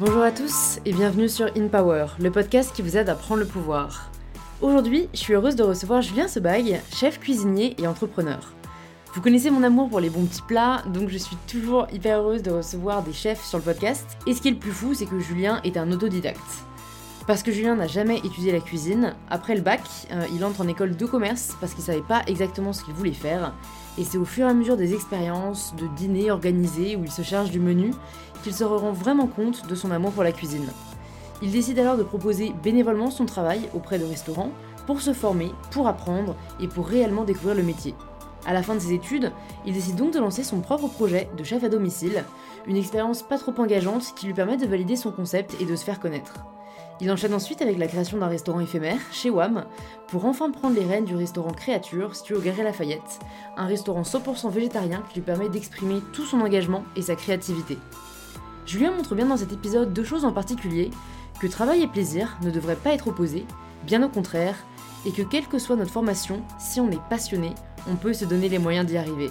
Bonjour à tous et bienvenue sur In Power, le podcast qui vous aide à prendre le pouvoir. Aujourd'hui, je suis heureuse de recevoir Julien Sebag, chef cuisinier et entrepreneur. Vous connaissez mon amour pour les bons petits plats, donc je suis toujours hyper heureuse de recevoir des chefs sur le podcast. Et ce qui est le plus fou, c'est que Julien est un autodidacte. Parce que Julien n'a jamais étudié la cuisine, après le bac, euh, il entre en école de commerce parce qu'il savait pas exactement ce qu'il voulait faire. Et c'est au fur et à mesure des expériences, de dîners organisés où il se charge du menu, qu'il se rend vraiment compte de son amour pour la cuisine. Il décide alors de proposer bénévolement son travail auprès de restaurants pour se former, pour apprendre et pour réellement découvrir le métier. À la fin de ses études, il décide donc de lancer son propre projet de chef à domicile, une expérience pas trop engageante qui lui permet de valider son concept et de se faire connaître. Il enchaîne ensuite avec la création d'un restaurant éphémère, chez WAM, pour enfin prendre les rênes du restaurant Créature, situé au Galerie Lafayette, un restaurant 100% végétarien qui lui permet d'exprimer tout son engagement et sa créativité. Julien montre bien dans cet épisode deux choses en particulier, que travail et plaisir ne devraient pas être opposés, bien au contraire, et que quelle que soit notre formation, si on est passionné, on peut se donner les moyens d'y arriver.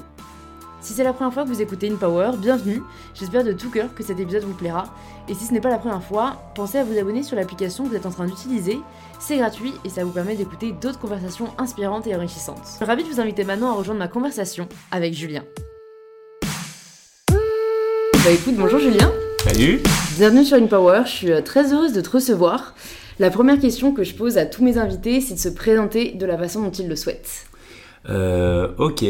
Si c'est la première fois que vous écoutez InPower, bienvenue, j'espère de tout cœur que cet épisode vous plaira, et si ce n'est pas la première fois, pensez à vous abonner sur l'application que vous êtes en train d'utiliser, c'est gratuit et ça vous permet d'écouter d'autres conversations inspirantes et enrichissantes. Je suis ravie de vous inviter maintenant à rejoindre ma conversation avec Julien. Bah écoute, bonjour Julien. Salut. Bienvenue sur InPower, je suis euh, très heureuse de te recevoir. La première question que je pose à tous mes invités, c'est de se présenter de la façon dont ils le souhaitent. Euh, ok.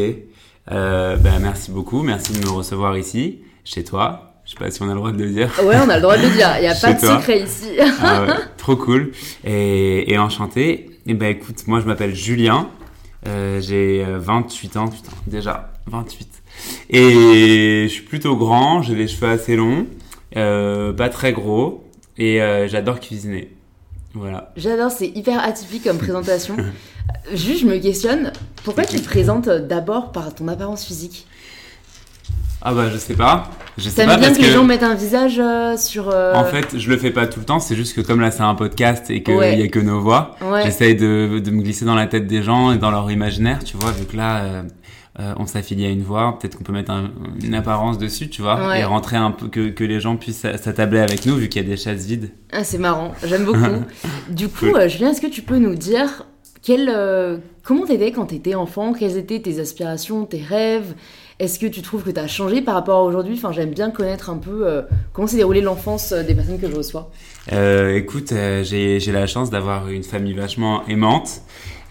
Euh, ben, merci beaucoup. Merci de me recevoir ici, chez toi. Je sais pas si on a le droit de le dire. Ouais, on a le droit de le dire. Il n'y a pas de secret ici. ah ouais, trop cool. Et, et enchanté. Et eh ben écoute, moi je m'appelle Julien. Euh, j'ai 28 ans, putain, déjà 28. Et je suis plutôt grand, j'ai les cheveux assez longs, euh, pas très gros, et euh, j'adore cuisiner. Voilà. J'adore, c'est hyper atypique comme présentation. Juste, je me questionne, pourquoi tu te présentes d'abord par ton apparence physique Ah bah je sais pas. Je sais T'aimes pas bien parce que les gens mettent un visage euh, sur... euh, en fait je le fais pas tout le temps. C'est juste que comme là c'est un podcast et qu'il Ouais. y a que nos voix, Ouais. j'essaye de, de me glisser dans la tête des gens et dans leur imaginaire. Tu vois, vu que là euh, euh, on s'affilie à une voix, peut-être qu'on peut mettre un- une apparence dessus, tu vois, Ouais. et rentrer un peu que, que les gens puissent s'a- s'attabler avec nous vu qu'il y a des chaises vides. Ah, c'est marrant, j'aime beaucoup. du coup, euh, Julien, est-ce que tu peux nous dire quel, euh, comment t'étais quand t'étais enfant? Quelles étaient tes aspirations, tes rêves? Est-ce que tu trouves que t'as changé par rapport à aujourd'hui? Enfin, j'aime bien connaître un peu euh, comment s'est déroulée l'enfance euh, des personnes que je reçois. Euh, écoute, euh, j'ai la chance d'avoir une famille vachement aimante,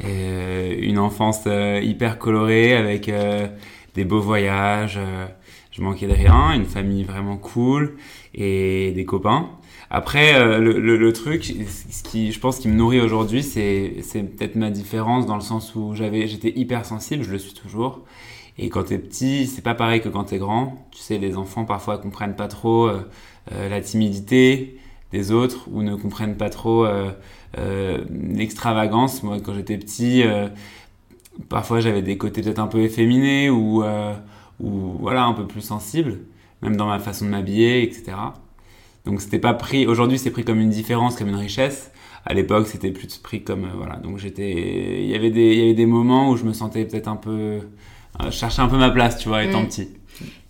une enfance hyper colorée avec des beaux voyages. Je manquais de rien, une famille vraiment cool et des copains. Après, euh, le, truc, ce qui, je pense, qui me nourrit aujourd'hui, c'est c'est peut-être ma différence dans le sens où j'avais, j'étais hyper sensible, je le suis toujours. Et quand t'es petit, c'est pas pareil que quand t'es grand. Tu sais, les enfants parfois comprennent pas trop euh, euh, la timidité des autres ou ne comprennent pas trop l'extravagance. Moi, quand j'étais petit, parfois j'avais des côtés peut-être un peu efféminés ou, ou voilà un peu plus sensibles, même dans ma façon de m'habiller, etc. Donc c'était pas pris. Aujourd'hui, c'est pris comme une différence, comme une richesse. À l'époque, c'était plus pris comme euh, voilà. Donc j'étais, il y avait des, il y avait des moments où je me sentais peut-être un peu, euh, je cherchais un peu ma place, tu vois, étant Mm. petit.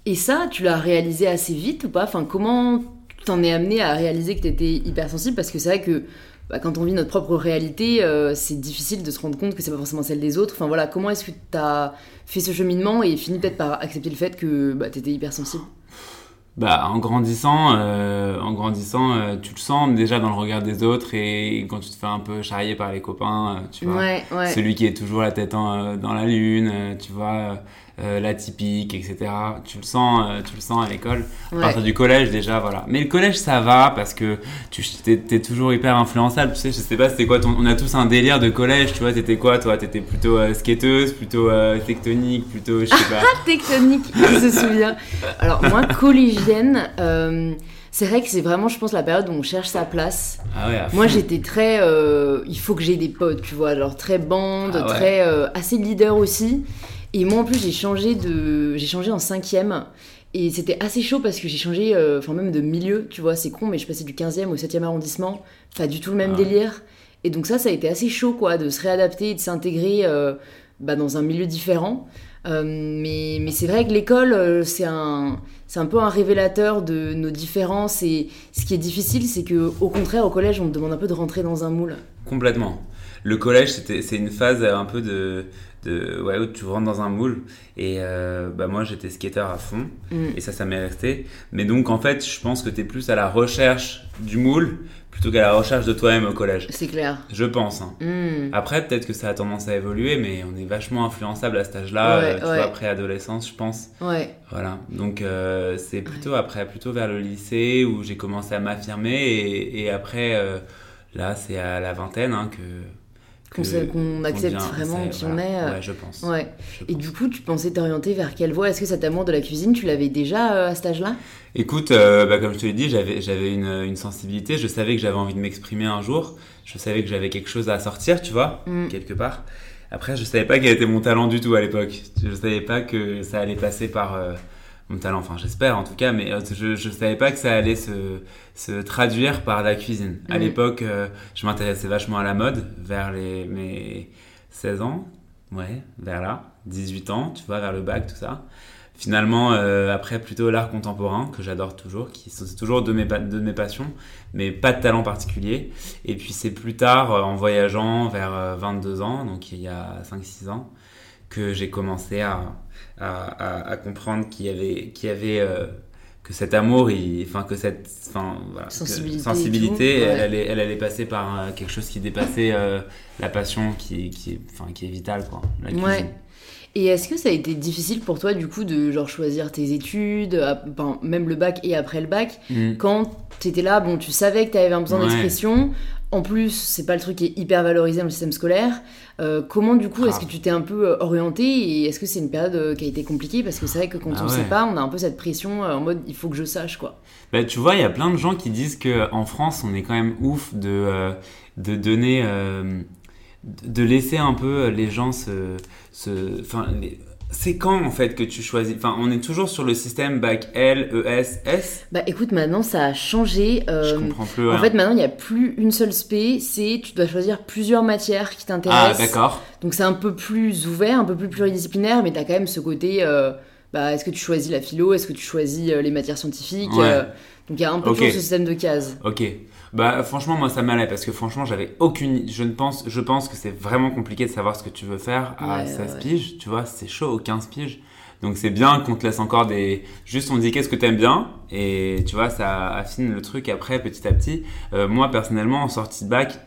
Et ça, tu l'as réalisé assez vite ou pas? Enfin, comment t'en es amené à réaliser que t'étais hypersensible? Parce que c'est vrai que bah, quand on vit notre propre réalité, euh, c'est difficile de se rendre compte que c'est pas forcément celle des autres. Enfin voilà, comment est-ce que t'as fait ce cheminement et fini peut-être par accepter le fait que bah, t'étais hypersensible? Bah, en grandissant, euh, en grandissant, euh, tu le sens déjà dans le regard des autres et quand tu te fais un peu charrier par les copains, tu vois. Ouais, ouais. Celui qui est toujours la tête en, dans la lune, tu vois, euh, l'atypique, etc. Tu le sens, euh, tu le sens à l'école. À Ouais. partir du collège déjà, voilà. Mais le collège ça va parce que tu t'es, t'es toujours hyper influençable. Tu sais, je sais pas c'était quoi ton. On a tous un délire de collège, tu vois. T'étais quoi toi? T'étais plutôt euh, skateuse, plutôt euh, tectonique, plutôt je sais pas. Tectonique, qui se souvient. Alors moi, collégienne, euh, c'est vrai que c'est vraiment, je pense, la période où on cherche sa place. Ah ouais. à Moi, j'étais très, euh, il faut que j'ai des potes, tu vois, alors très bande, Ah ouais. très euh, assez leader aussi. Et moi, en plus, j'ai changé de, j'ai changé en cinquième. Et c'était assez chaud parce que j'ai changé, euh, enfin même de milieu, tu vois, c'est con, mais je passais du 15e au 7e arrondissement, pas du tout le même Ah délire. Et donc ça, ça a été assez chaud, quoi, de se réadapter et de s'intégrer euh, bah, dans un milieu différent. Euh, mais mais c'est vrai que l'école, c'est un, c'est un peu un révélateur de nos différences. Et ce qui est difficile, c'est que au contraire, au collège, on te demande un peu de rentrer dans un moule. Complètement. Le collège, c'était, c'est une phase un peu de, de ouais, où tu rentres dans un moule. Et euh, bah moi, j'étais skater à fond. Mm. Et ça, ça m'est resté. Mais donc, en fait, je pense que tu es plus à la recherche du moule plutôt qu'à la recherche de toi-même au collège. C'est clair. Je pense. hein. Mm. Après, peut-être que ça a tendance à évoluer, mais on est vachement influençable à cet âge-là, Ouais, euh, tu ouais. vois, après adolescence, je pense. Ouais. Voilà. Donc, euh, c'est plutôt après, plutôt vers le lycée où j'ai commencé à m'affirmer. Et, et après, euh, là, c'est à la vingtaine hein, que. Qu'on accepte vraiment qui on est, euh, Ouais, je pense. Ouais. Je Et pense. du coup, tu pensais t'orienter vers quelle voie? Est-ce que cet amour de la cuisine, tu l'avais déjà euh, à cet âge-là? Écoute, euh, bah, comme je te l'ai dit, j'avais, j'avais une, une sensibilité. Je savais que j'avais envie de m'exprimer un jour. Je savais que j'avais quelque chose à sortir, tu vois, Mm. quelque part. Après, je savais pas quel était mon talent du tout à l'époque. Je savais pas que ça allait passer par euh, mon talent. Enfin, j'espère en tout cas, mais euh, je, je savais pas que ça allait se, se traduire par la cuisine. À Mm. l'époque, euh, je m'intéressais vachement à la mode vers les, mes 16 ans. Ouais, vers là. 18 ans, tu vois, vers le bac, tout ça. Finalement, euh, après, plutôt l'art contemporain, que j'adore toujours, qui sont c'est toujours de mes, de mes passions, mais pas de talent particulier. Et puis c'est plus tard, en voyageant vers euh, 22 ans, donc il y a 5-6 ans, que j'ai commencé à, à, à- à comprendre qu'il y avait, qu'il y avait euh, que cet amour, il- enfin que cette enfin, voilà, que- Sensibilité et sensibilité, tout, ouais. elle, allait, elle allait passer par euh, quelque chose qui dépassait euh, la passion qui, qui, est- enfin, qui est vitale, quoi. La. Ouais. Et est-ce que ça a été difficile pour toi, du coup, de genre choisir tes études, à- même le bac et après le bac, Mm. quand t'étais là, bon, tu savais que t'avais un besoin Ouais. d'expression. En plus, c'est pas le truc qui est hyper valorisé dans le système scolaire. Euh, comment, du coup, est-ce que tu t'es un peu euh, orienté et est-ce que c'est une période euh, qui a été compliquée? Parce que c'est vrai que quand Ah on ouais. sait pas, on a un peu cette pression euh, en mode il faut que je sache, quoi. Bah, tu vois, il y a plein de gens qui disent que en France, on est quand même ouf de, de donner, de de laisser un peu les gens se, se, enfin, les- c'est quand en fait que tu choisis, enfin, on est toujours sur le système bac L, E ES, S? Bah écoute, maintenant ça a changé. Je euh, comprends plus. en fait, maintenant il n'y a plus une seule spé, c'est tu dois choisir plusieurs matières qui ah t'intéressent. d'accord. Donc c'est un peu plus ouvert, un peu plus pluridisciplinaire, mais t'as quand même ce côté. euh, bah, est-ce que tu choisis la philo? Est-ce que tu choisis euh, les matières scientifiques? Ouais. euh, Donc il y a un peu Ok. toujours ce système de cases. Ok. Bah franchement moi ça m'allait parce que franchement j'avais aucune je ne pense je pense que c'est vraiment compliqué de savoir ce que tu veux faire à Ouais, 16 ouais. piges, tu vois, c'est chaud aux 15 piges. Donc c'est bien qu'on te laisse encore des juste on dit qu'est-ce que t'aimes bien? Et tu vois ça affine le truc après petit à petit. Euh, moi personnellement en sortie de bac,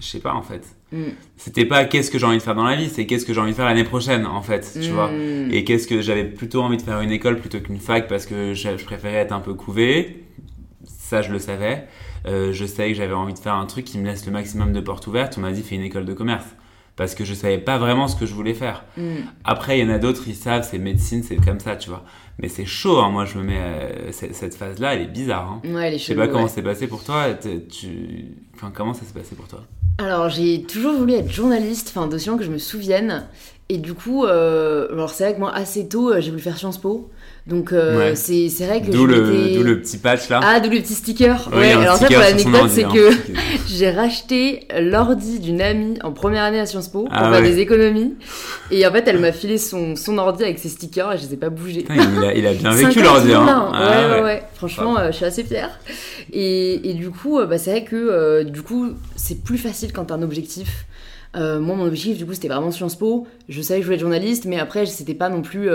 je sais pas en fait. Mm. C'était pas qu'est-ce que j'ai envie de faire dans la vie, c'est qu'est-ce que j'ai envie de faire l'année prochaine en fait, tu vois. Mm. Et qu'est-ce que j'avais plutôt envie de faire une école plutôt qu'une fac parce que je, je préférais être un peu couvé. Ça, je le savais. Euh, je savais que j'avais envie de faire un truc qui me laisse le maximum de portes ouvertes. On m'a dit fais une école de commerce parce que je savais pas vraiment ce que je voulais faire. Mm. Après, il y en a d'autres, ils savent, c'est médecine, c'est comme ça, tu vois. Mais c'est chaud, hein. moi je me mets. euh, cette phase-là, elle est bizarre. Hein. Ouais, les Je sais pas comment c'est passé pour toi. Tu... Enfin, comment ça s'est passé pour toi? Alors j'ai toujours voulu être journaliste, enfin d'aussi que je me souvienne. Et du coup, euh, alors c'est vrai que moi assez tôt, euh, j'ai voulu faire Sciences Po. Donc euh, Ouais. c'est c'est vrai que D'où le, d'où le petit patch là. Ah, d'où le petit sticker. Oui, ouais, alors ça sticker pour sur son l'anecdote, c'est hein. que j'ai racheté l'ordi d'une amie en première année à Sciences Po pour Ah faire ouais. des économies. Et en fait, elle m'a filé son, son ordi avec ses stickers et je les ai pas bougés. Putain, il, a, il a bien vécu 50 l'ordi.000, Hein. Ah ouais, ouais, ouais. ouais. Franchement, euh, je suis assez fière. Et, et du coup, euh, bah, c'est vrai que euh, du coup, c'est plus facile quand t'as un objectif. Euh, moi, mon objectif, du coup, c'était vraiment Sciences Po. Je savais que je voulais être journaliste, mais après, c'était pas non plus.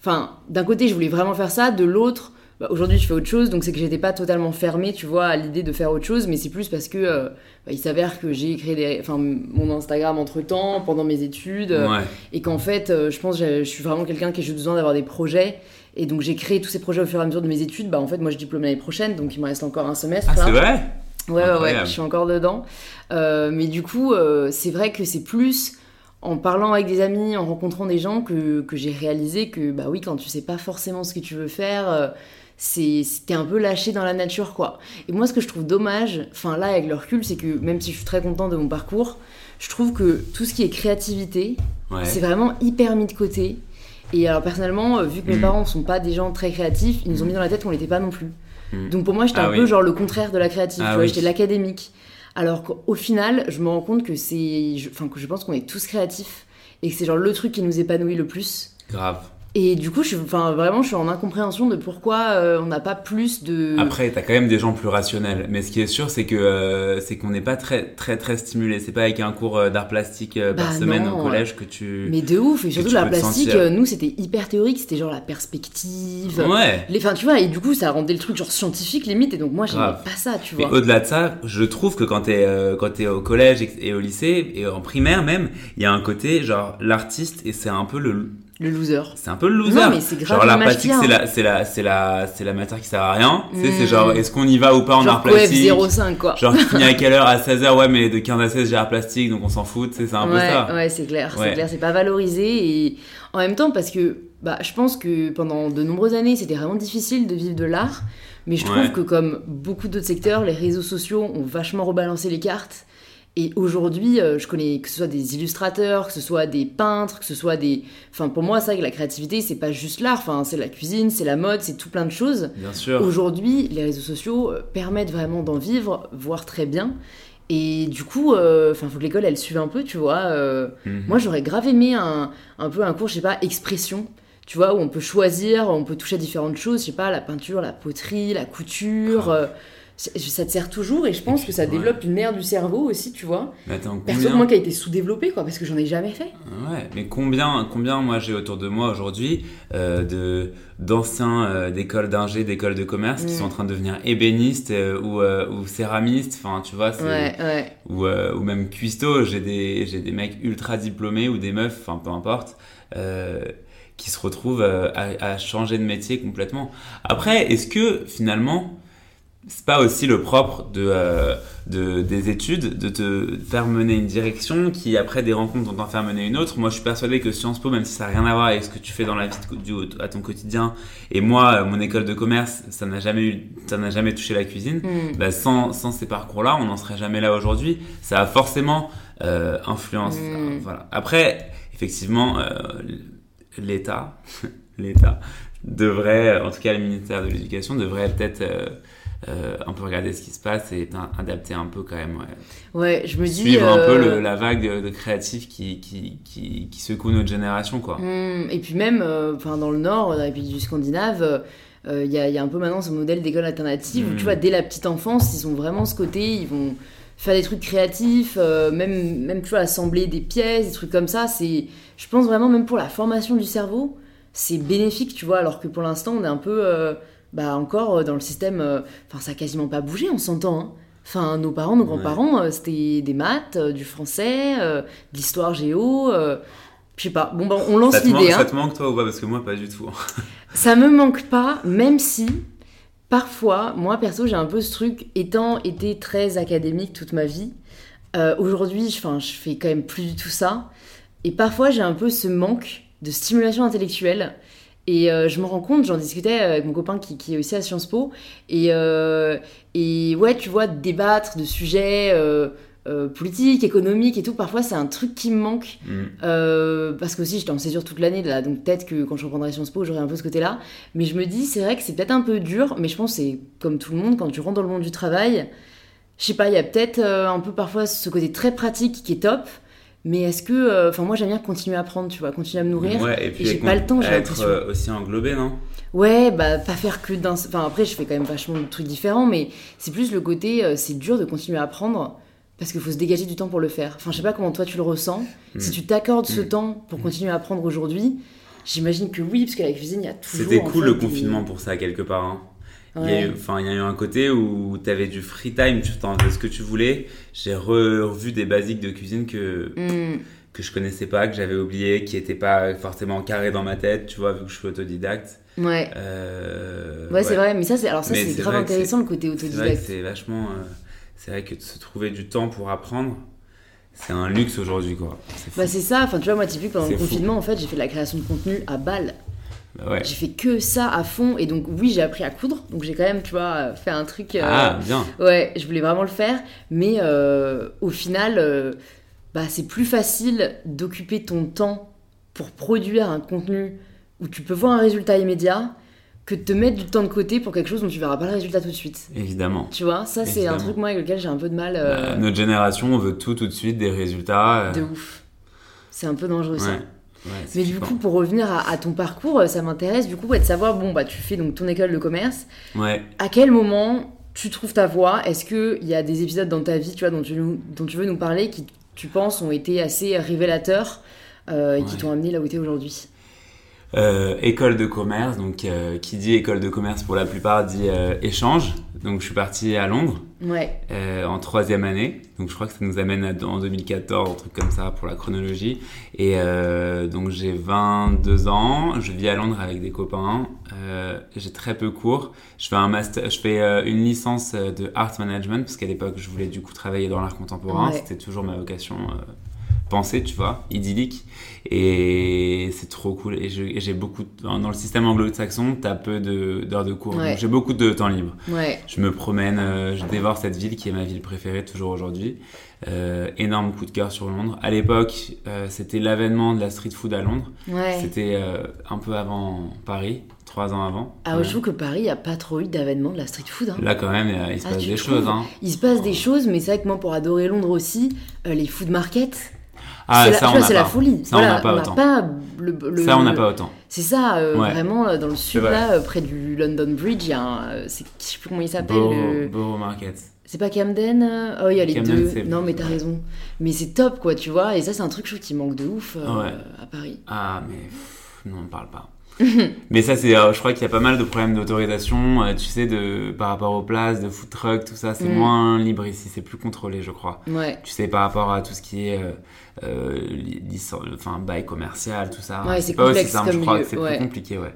Enfin, d'un côté, je voulais vraiment faire ça. De l'autre, bah, aujourd'hui, je fais autre chose. Donc, c'est que j'étais pas totalement fermée, tu vois, à l'idée de faire autre chose. Mais c'est plus parce que euh, bah, il s'avère que j'ai créé des, enfin, mon Instagram entre temps, pendant mes études. euh, Ouais. et qu'en fait, euh, je pense que je suis vraiment quelqu'un qui a juste besoin d'avoir des projets. Et donc j'ai créé tous ces projets au fur et à mesure de mes études. Bah en fait, moi je diplôme l'année prochaine, donc il me reste encore un semestre. Ah, c'est vrai? Ouais, ouais, ouais, je suis encore dedans. Mais du coup, c'est vrai que c'est plus en parlant avec des amis, en rencontrant des gens que, que j'ai réalisé que, bah oui, quand tu sais pas forcément ce que tu veux faire, euh, c'est t'es un peu lâché dans la nature, quoi. Et moi, ce que je trouve dommage, enfin là, avec le recul, c'est que même si je suis très contente de mon parcours, je trouve que tout ce qui est créativité, Ouais. c'est vraiment hyper mis de côté. Et alors personnellement, euh, vu que mes Mm. parents sont pas des gens très créatifs, ils nous ont mis dans la tête qu'on l'était pas non plus. Mm. Donc pour moi, j'étais Ah un oui. peu genre le contraire de la créative, Ah oui. j'étais l'académique. Alors qu'au final, je me rends compte que c'est, enfin que je pense qu'on est tous créatifs et que c'est genre le truc qui nous épanouit le plus. Grave. Et du coup, je suis, enfin, vraiment, je suis en incompréhension de pourquoi euh, on n'a pas plus de. Après, t'as quand même des gens plus rationnels. Mais ce qui est sûr, c'est que euh, c'est qu'on n'est pas très très très stimulé. C'est pas avec un cours euh, d'art plastique euh, par Bah semaine non, au collège que tu. Mais de ouf, et surtout tu la peux te plastique, euh, nous c'était hyper théorique, c'était genre la perspective. Ouais. Les, enfin, tu vois, et du coup, ça rendait le truc genre scientifique limite, et donc moi j'aimais pas ça, tu Mais vois. au-delà de ça, je trouve que quand t'es euh, quand t'es au collège et, et au lycée et en primaire même, il y a un côté genre l'artiste et c'est un peu le Le loser. c'est un peu le loser. Non, mais c'est grave genre la plastique c'est hein. la c'est la c'est la c'est la matière qui sert à rien. Tu sais, Mm. c'est genre est-ce qu'on y va ou pas en genre art plastique 05 quoi. Genre tu finis à quelle heure à 16h ouais mais de 15 à 16 j'ai art plastique donc on s'en fout, c'est un peu ouais, ça. ouais, c'est clair, Ouais. c'est clair, c'est pas valorisé et en même temps parce que bah, je pense que pendant de nombreuses années c'était vraiment difficile de vivre de l'art, mais je trouve Ouais. que comme beaucoup d'autres secteurs, les réseaux sociaux ont vachement rebalancé les cartes. Et aujourd'hui, euh, je connais que ce soit des illustrateurs, que ce soit des peintres, que ce soit des. Enfin, pour moi, c'est vrai que la créativité, c'est pas juste l'art. Enfin, c'est la cuisine, c'est la mode, c'est tout plein de choses. Bien sûr. Aujourd'hui, les réseaux sociaux euh, permettent vraiment d'en vivre, voire très bien. Et du coup, euh, enfin, faut que l'école elle suive un peu, tu vois. euh, Mhm. Moi, j'aurais grave aimé un, un peu un cours, je sais pas, expression, tu vois, où on peut choisir, on peut toucher à différentes choses, je sais pas, la peinture, la poterie, la couture. Ça te sert toujours et je pense puis, que ça ouais. développe une aire du cerveau aussi, tu vois. Mais attends, Perso, combien moi qui a été sous-développé, quoi, parce que j'en ai jamais fait. Ouais, mais combien, combien moi j'ai autour de moi aujourd'hui euh, de d'anciens euh, d'écoles d'ingé, d'écoles de commerce qui Mm. sont en train de devenir ébénistes euh, ou, euh, ou céramistes, enfin tu vois, Ouais, ouais. ou, euh, ou même cuistot. J'ai des j'ai des mecs ultra diplômés ou des meufs, enfin peu importe. Euh, qui se retrouvent à, à changer de métier complètement. Après, est-ce que finalement, c'est pas aussi le propre de, euh, de, des études de te faire mener une direction qui, après des rencontres, vont t'en faire mener une autre Moi, je suis persuadé que Sciences Po, même si ça n'a rien à voir avec ce que tu fais dans la vie de- du, à ton quotidien, et moi, euh, mon école de commerce, ça n'a jamais, eu, ça n'a jamais touché la cuisine. Mm. Bah, sans, sans ces parcours-là, on n'en serait jamais là aujourd'hui. Ça a forcément euh, influence. Mm. euh, voilà. Après, effectivement, euh, l'État, l'État devrait, en tout cas le ministère de l'Éducation, devrait peut-être euh, euh, un peu regarder ce qui se passe et adapter un peu quand même. Ouais. Ouais, je me dis. Suivre un peu euh, le- la vague de, de créatifs qui, qui, qui, qui secoue notre génération, quoi. Hmm, et puis même, euh, dans le nord, dans les pays du Scandinave, euh, il y, a, il y a un peu maintenant ce modèle d'école alternative où tu vois, dès la petite enfance, ils ont vraiment ce côté, ils vont faire des trucs créatifs, euh, même, même tu vois, assembler des pièces, des trucs comme ça. C'est, je pense vraiment, même pour la formation du cerveau, c'est bénéfique, tu vois, alors que pour l'instant, on est un peu, euh, bah encore euh, dans le système, euh, enfin ça a quasiment pas bougé, on s'entend. hein. Enfin, nos parents, nos grands-parents, euh, c'était des maths, du français, de l'histoire géo. je sais pas. Bon, ben, on lance l'idée. hein. ça te manque toi ou pas? Parce que moi, pas du tout. Ça me manque pas, même si parfois, moi perso, j'ai un peu ce truc, étant été très académique toute ma vie, euh, aujourd'hui, je, je fais quand même plus du tout ça. Et parfois, j'ai un peu ce manque de stimulation intellectuelle. Et euh, je me rends compte, j'en discutais avec mon copain qui, qui est aussi à Sciences Po. Et, euh, et ouais, tu vois, débattre de sujets euh, euh, politiques, économiques et tout, parfois c'est un truc qui me manque. Mm. Euh, parce que aussi j'étais en césure toute l'année là, donc peut-être que quand je reprendrai Sciences Po, j'aurai un peu ce côté-là. Mais je me dis, c'est vrai que c'est peut-être un peu dur, mais je pense que c'est comme tout le monde, quand tu rentres dans le monde du travail, je sais pas, il y a peut-être euh, un peu parfois ce côté très pratique qui est top. Mais est-ce que. euh, Enfin, moi j'aime bien continuer à apprendre, tu vois, continuer à me nourrir. Ouais, et puis j'ai être- pas le temps, j'ai être l'impression. euh, aussi englobé, non? Ouais, bah pas faire que d'un. Enfin après, je fais quand même vachement de trucs différents, mais c'est plus le côté, euh, c'est dur de continuer à apprendre parce qu'il faut se dégager du temps pour le faire. Enfin, je sais pas comment toi tu le ressens. Si Mm. tu t'accordes ce Mm. temps pour continuer à apprendre aujourd'hui, j'imagine que oui, parce que la cuisine, il y a toujours. C'était en cool fait, le confinement pour ça, quelque part. hein. Il, y a Ouais. eu, il y a eu un côté où tu avais du free time, tu t'en faisais ce que tu voulais. J'ai re- revu des basiques de cuisine que, Mm. que je connaissais pas, que j'avais oublié, qui n'étaient pas forcément carrés dans ma tête, tu vois, vu que je suis autodidacte. Ouais. Euh, Ouais, c'est vrai, mais ça, c'est alors ça, c'est grave intéressant le côté autodidacte. c'est vachement. euh, c'est vrai que de se trouver du temps pour apprendre, c'est un luxe aujourd'hui, quoi. C'est. Bah, c'est ça, enfin, tu vois, moi, typique, pendant le fou. confinement, en fait, j'ai fait de la création de contenu à balle. Ouais. J'ai fait que ça à fond, et donc, oui, j'ai appris à coudre, donc j'ai quand même, tu vois, fait un truc. euh, Ah, bien. Ouais, je voulais vraiment le faire, mais euh, au final, euh, bah, c'est plus facile d'occuper ton temps pour produire un contenu où tu peux voir un résultat immédiat que de te mettre du temps de côté pour quelque chose dont tu verras pas le résultat tout de suite. Évidemment. Tu vois, ça c'est un truc moi avec lequel j'ai un peu de mal. euh, Bah, notre génération, on veut tout tout de suite, des résultats. euh, de ouf. C'est un peu dangereux ça. Ouais. C'est Mais du coup, pour revenir à, à ton parcours, euh, ça m'intéresse du coup ouais, de savoir, bon, bah tu fais donc ton école de commerce. Ouais. À quel moment tu trouves ta voie? Est-ce qu'il y a des épisodes dans ta vie tu vois, dont, tu, nous- dont tu veux nous parler qui, tu penses, ont été assez révélateurs euh, et qui t'ont amené là où tu es aujourd'hui? Euh, école de commerce, donc euh, qui dit école de commerce pour la plupart dit euh, échange. Donc je suis parti à Londres Ouais, euh, en troisième année. Donc je crois que ça nous amène à, en 2014, un truc comme ça pour la chronologie. Et euh, donc j'ai 22 ans, je vis à Londres avec des copains. Euh, j'ai très peu cours. Je fais un master, je fais une licence de art management parce qu'à l'époque je voulais du coup travailler dans l'art contemporain. Ouais. C'était toujours ma vocation. Pensée, tu vois, idyllique. Et c'est trop cool. Et j'ai beaucoup, de- dans le système anglo-saxon, t'as peu de- d'heures de, cours. Ouais. J'ai beaucoup de temps libre. ouais, Je me promène, euh, je dévore cette ville qui est ma ville préférée toujours aujourd'hui. Euh, énorme coup de cœur sur Londres. À l'époque, euh, c'était l'avènement de la street food à Londres. ouais. C'était un peu avant Paris, trois ans avant. Ah, Ouais. je trouve que Paris, il n'y a pas trop eu d'avènement de la street food. hein. Là quand même, il, se Ah, passe des trouves choses. Hein. Il se passe des choses, mais c'est vrai que moi, pour adorer Londres aussi, euh, les food markets, Ah, c'est la, ça c'est la folie. Ça, on n'a pas autant. pas le, le- Ça on n'a pas autant. C'est ça, euh, Ouais. vraiment, euh, dans le sud, là, euh, près du London Bridge, il y a un. euh, c'est- je sais plus comment il s'appelle. Borough, Market. C'est pas Camden Oh, il y a les Camden, deux. c'est- Non, mais t'as raison. Mais c'est top, quoi, tu vois. Et ça, c'est un truc, je trouve, qui manque de ouf Ouais. à Paris. Ah, mais pff, non, on ne parle pas. Mais ça, c'est, euh, je crois qu'il y a pas mal de problèmes d'autorisation, euh, tu sais, de, par rapport aux places, de food truck, tout ça, c'est Mm. moins libre ici, c'est plus contrôlé, je crois. Ouais. Tu sais, par rapport à tout ce qui est euh, euh, enfin, bail commercial, tout ça. Ouais, c'est pas aussi simple, je crois c'est ouais. plus compliqué, ouais.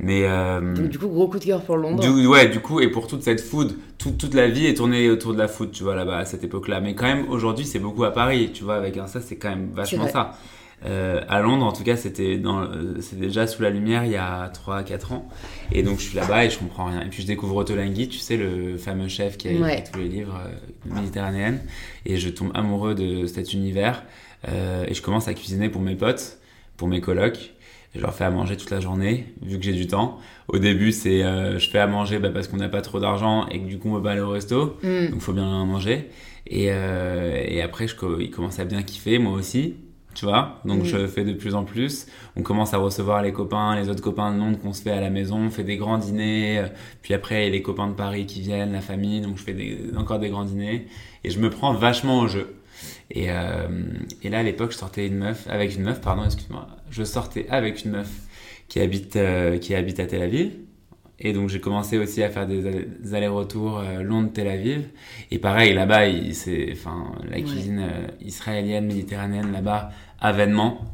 Mais, euh, Donc, du coup, gros coup de cœur pour Londres. du, ouais, du coup, et pour toute cette food, tout- toute la vie est tournée autour de la food, tu vois, là-bas, à cette époque-là. Mais quand même, aujourd'hui, c'est beaucoup à Paris, tu vois, avec un ça, c'est quand même vachement ça. Euh, à Londres, en tout cas, c'était c'est déjà sous la lumière il y a 3-4 ans. Et donc, je suis là-bas et je comprends rien. Et puis, je découvre Ottolenghi, tu sais, le fameux chef qui a Ouais. écrit tous les livres euh, méditerranéens. Et je tombe amoureux de cet univers. Euh, et je commence à cuisiner pour mes potes, pour mes colocs. Je leur fais à manger toute la journée, vu que j'ai du temps. Au début, c'est euh, je fais à manger bah, parce qu'on n'a pas trop d'argent et que du coup, on veut pas aller au resto. Mm. Donc, faut bien manger. Et, euh, et après, je, ils commencent à bien kiffer, moi aussi. Tu vois Donc, Mm. je fais de plus en plus. On commence à recevoir les copains, les autres copains de Londres qu'on se fait à la maison. On fait des grands dîners. euh, Puis après, il y a les copains de Paris qui viennent, la famille. Donc, je fais des, encore des grands dîners. Et je me prends vachement au jeu. Et, euh, et là, à l'époque, je sortais une meuf, avec une meuf, pardon, excuse-moi. Je sortais avec une meuf qui habite, euh, qui habite à Tel Aviv. Et donc, j'ai commencé aussi à faire des, allers- des allers-retours euh, Londres-Tel Aviv. Et pareil, là-bas, c'est, enfin, la cuisine euh, israélienne, méditerranéenne, là-bas, avènement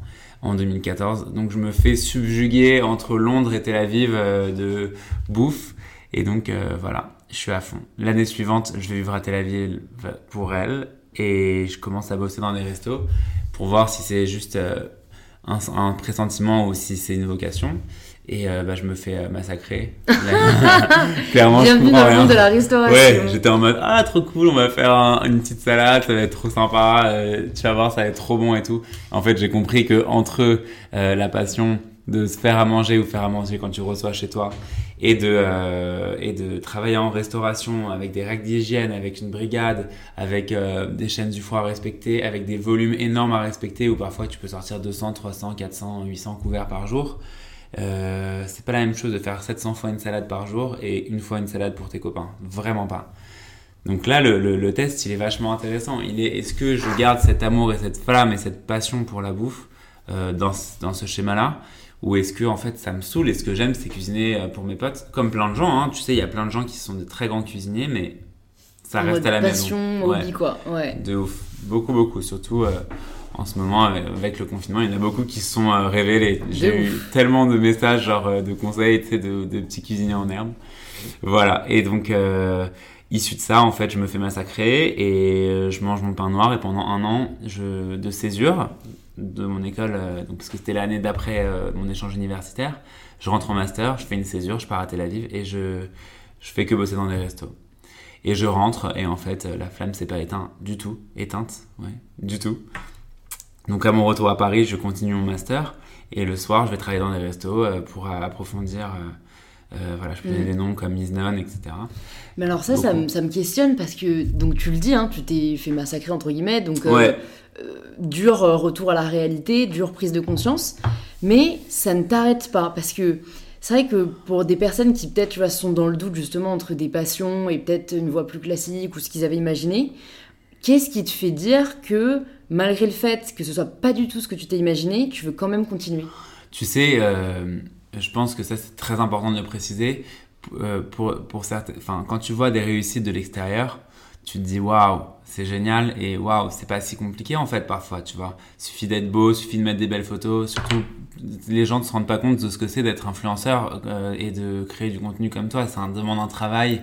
en 2014. Donc, je me fais subjuguer entre Londres et Tel Aviv euh, de bouffe. Et donc, voilà, je suis à fond. L'année suivante, je vais vivre à Tel Aviv pour elle. Et je commence à bosser dans des restos pour voir si c'est juste un, un pressentiment ou si c'est une vocation. Et euh, bah, je me fais euh, massacrer. Clairement, je Bienvenue comprends dans le rien. monde de la restauration. Ouais, j'étais en mode ah trop cool, on va faire un- une petite salade, ça va être trop sympa, euh, tu vas voir, ça va être trop bon et tout. En fait, j'ai compris que entre euh, la passion de se faire à manger ou faire à manger quand tu reçois chez toi et de euh, et de travailler en restauration avec des règles d'hygiène, avec une brigade, avec euh, des chaînes du froid à respecter, avec des volumes énormes à respecter où parfois tu peux sortir 200, 300, 400, 800 couverts par jour. Euh, c'est pas la même chose de faire 700 fois une salade par jour et une fois une salade pour tes copains. Vraiment pas. Donc là, le, le, le test, il est vachement intéressant. Il est, est-ce que je garde cet amour et cette flamme et cette passion pour la bouffe euh, dans, ce- dans ce schéma-là? Ou est-ce que, en fait, ça me saoule? Et ce que j'aime, c'est cuisiner euh, pour mes potes. Comme plein de gens, hein. Tu sais, il y a plein de gens qui sont de très grands cuisiniers, mais ça En reste à la passion, maison. Ouais. hobby, quoi. Ouais. De ouf. Beaucoup, beaucoup. Surtout euh, en ce moment, avec avec le confinement, il y en a beaucoup qui se sont euh, révélés. J'ai eu tellement de messages, genre euh, de conseils, tu sais, de, de petits cuisiniers en herbe. Voilà. Et donc, euh, issu de ça, en fait, je me fais massacrer et euh, je mange mon pain noir. Et pendant un an je, de césure de mon école, euh, donc, parce que c'était l'année d'après euh, mon échange universitaire, je rentre en master, je fais une césure, je pars à Tel Aviv et je, je fais que bosser dans des restos. Et je rentre et en fait euh, la flamme s'est pas éteinte du tout, éteinte, ouais, du tout. Donc à mon retour à Paris, je continue mon master et le soir, je vais travailler dans des restos euh, pour approfondir. euh, euh, voilà, je peux donner Mm. des noms comme Isnon, etc. Mais alors ça, ça, me- ça me questionne parce que, donc tu le dis, hein, tu t'es fait massacrer entre guillemets, donc euh, Ouais. dur retour à la réalité, dure prise de conscience, mais ça ne t'arrête pas parce que c'est vrai que pour des personnes qui peut-être tu vois, sont dans le doute justement entre des passions et peut-être une voie plus classique ou ce qu'ils avaient imaginé, qu'est-ce qui te fait dire que malgré le fait que ce soit pas du tout ce que tu t'es imaginé, tu veux quand même continuer Tu sais, euh, je pense que ça c'est très important de le préciser. Euh, pour, pour certains, enfin, quand tu vois des réussites de l'extérieur, tu te dis waouh, c'est génial et waouh, c'est pas si compliqué en fait parfois, tu vois. Suffit d'être beau, suffit de mettre des belles photos, surtout les gens ne se rendent pas compte de ce que c'est d'être influenceur euh, et de créer du contenu comme toi. Ça demande un travail,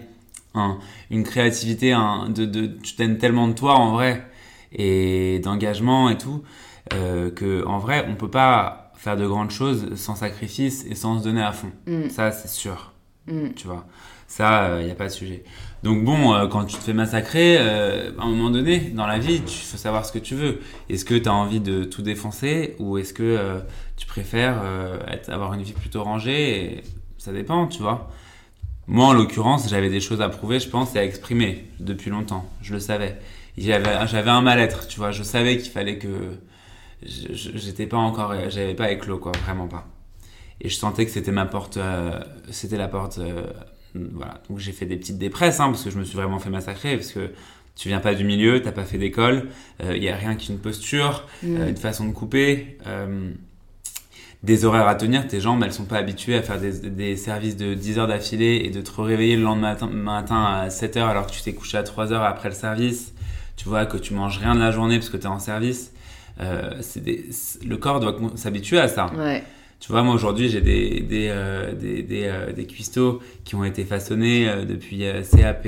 un, une créativité, un, de, de, tu t'aimes tellement de toi en vrai et d'engagement et tout euh, que en vrai on peut pas faire de grandes choses sans sacrifice et sans se donner à fond. Mm. Ça c'est sûr, Mm. tu vois. Ça, il n'y a pas de sujet. Donc bon, euh, quand tu te fais massacrer, euh, à un moment donné, dans la vie, tu faut savoir ce que tu veux. Est-ce que tu as envie de tout défoncer ou est-ce que euh, tu préfères euh, être, avoir une vie plutôt rangée et Ça dépend, tu vois. Moi, en l'occurrence, j'avais des choses à prouver, je pense, et à exprimer depuis longtemps. Je le savais. J'avais j'avais un mal-être, tu vois. Je savais qu'il fallait que... J'étais pas encore... J'avais pas éclos, quoi. Vraiment pas. Et je sentais que c'était ma porte... euh, c'était la porte... euh, voilà. Donc j'ai fait des petites dépresses, hein, parce que je me suis vraiment fait massacrer, parce que tu viens pas du milieu, t'as pas fait d'école, il y a rien qu'une posture, Mm. euh, une façon de couper, euh, des horaires à tenir. Tes jambes, elles sont pas habituées à faire des, des services de 10 heures d'affilée et de te réveiller le lendemain matin, matin à 7 heures alors que tu t'es couché à 3 heures après le service. Tu vois que tu manges rien de la journée parce que tu es en service. Euh, des- le corps doit s'habituer à ça. Ouais. Tu vois, moi aujourd'hui, j'ai des, des, euh, des, des, euh, des cuistots qui ont été façonnés euh, depuis CAP,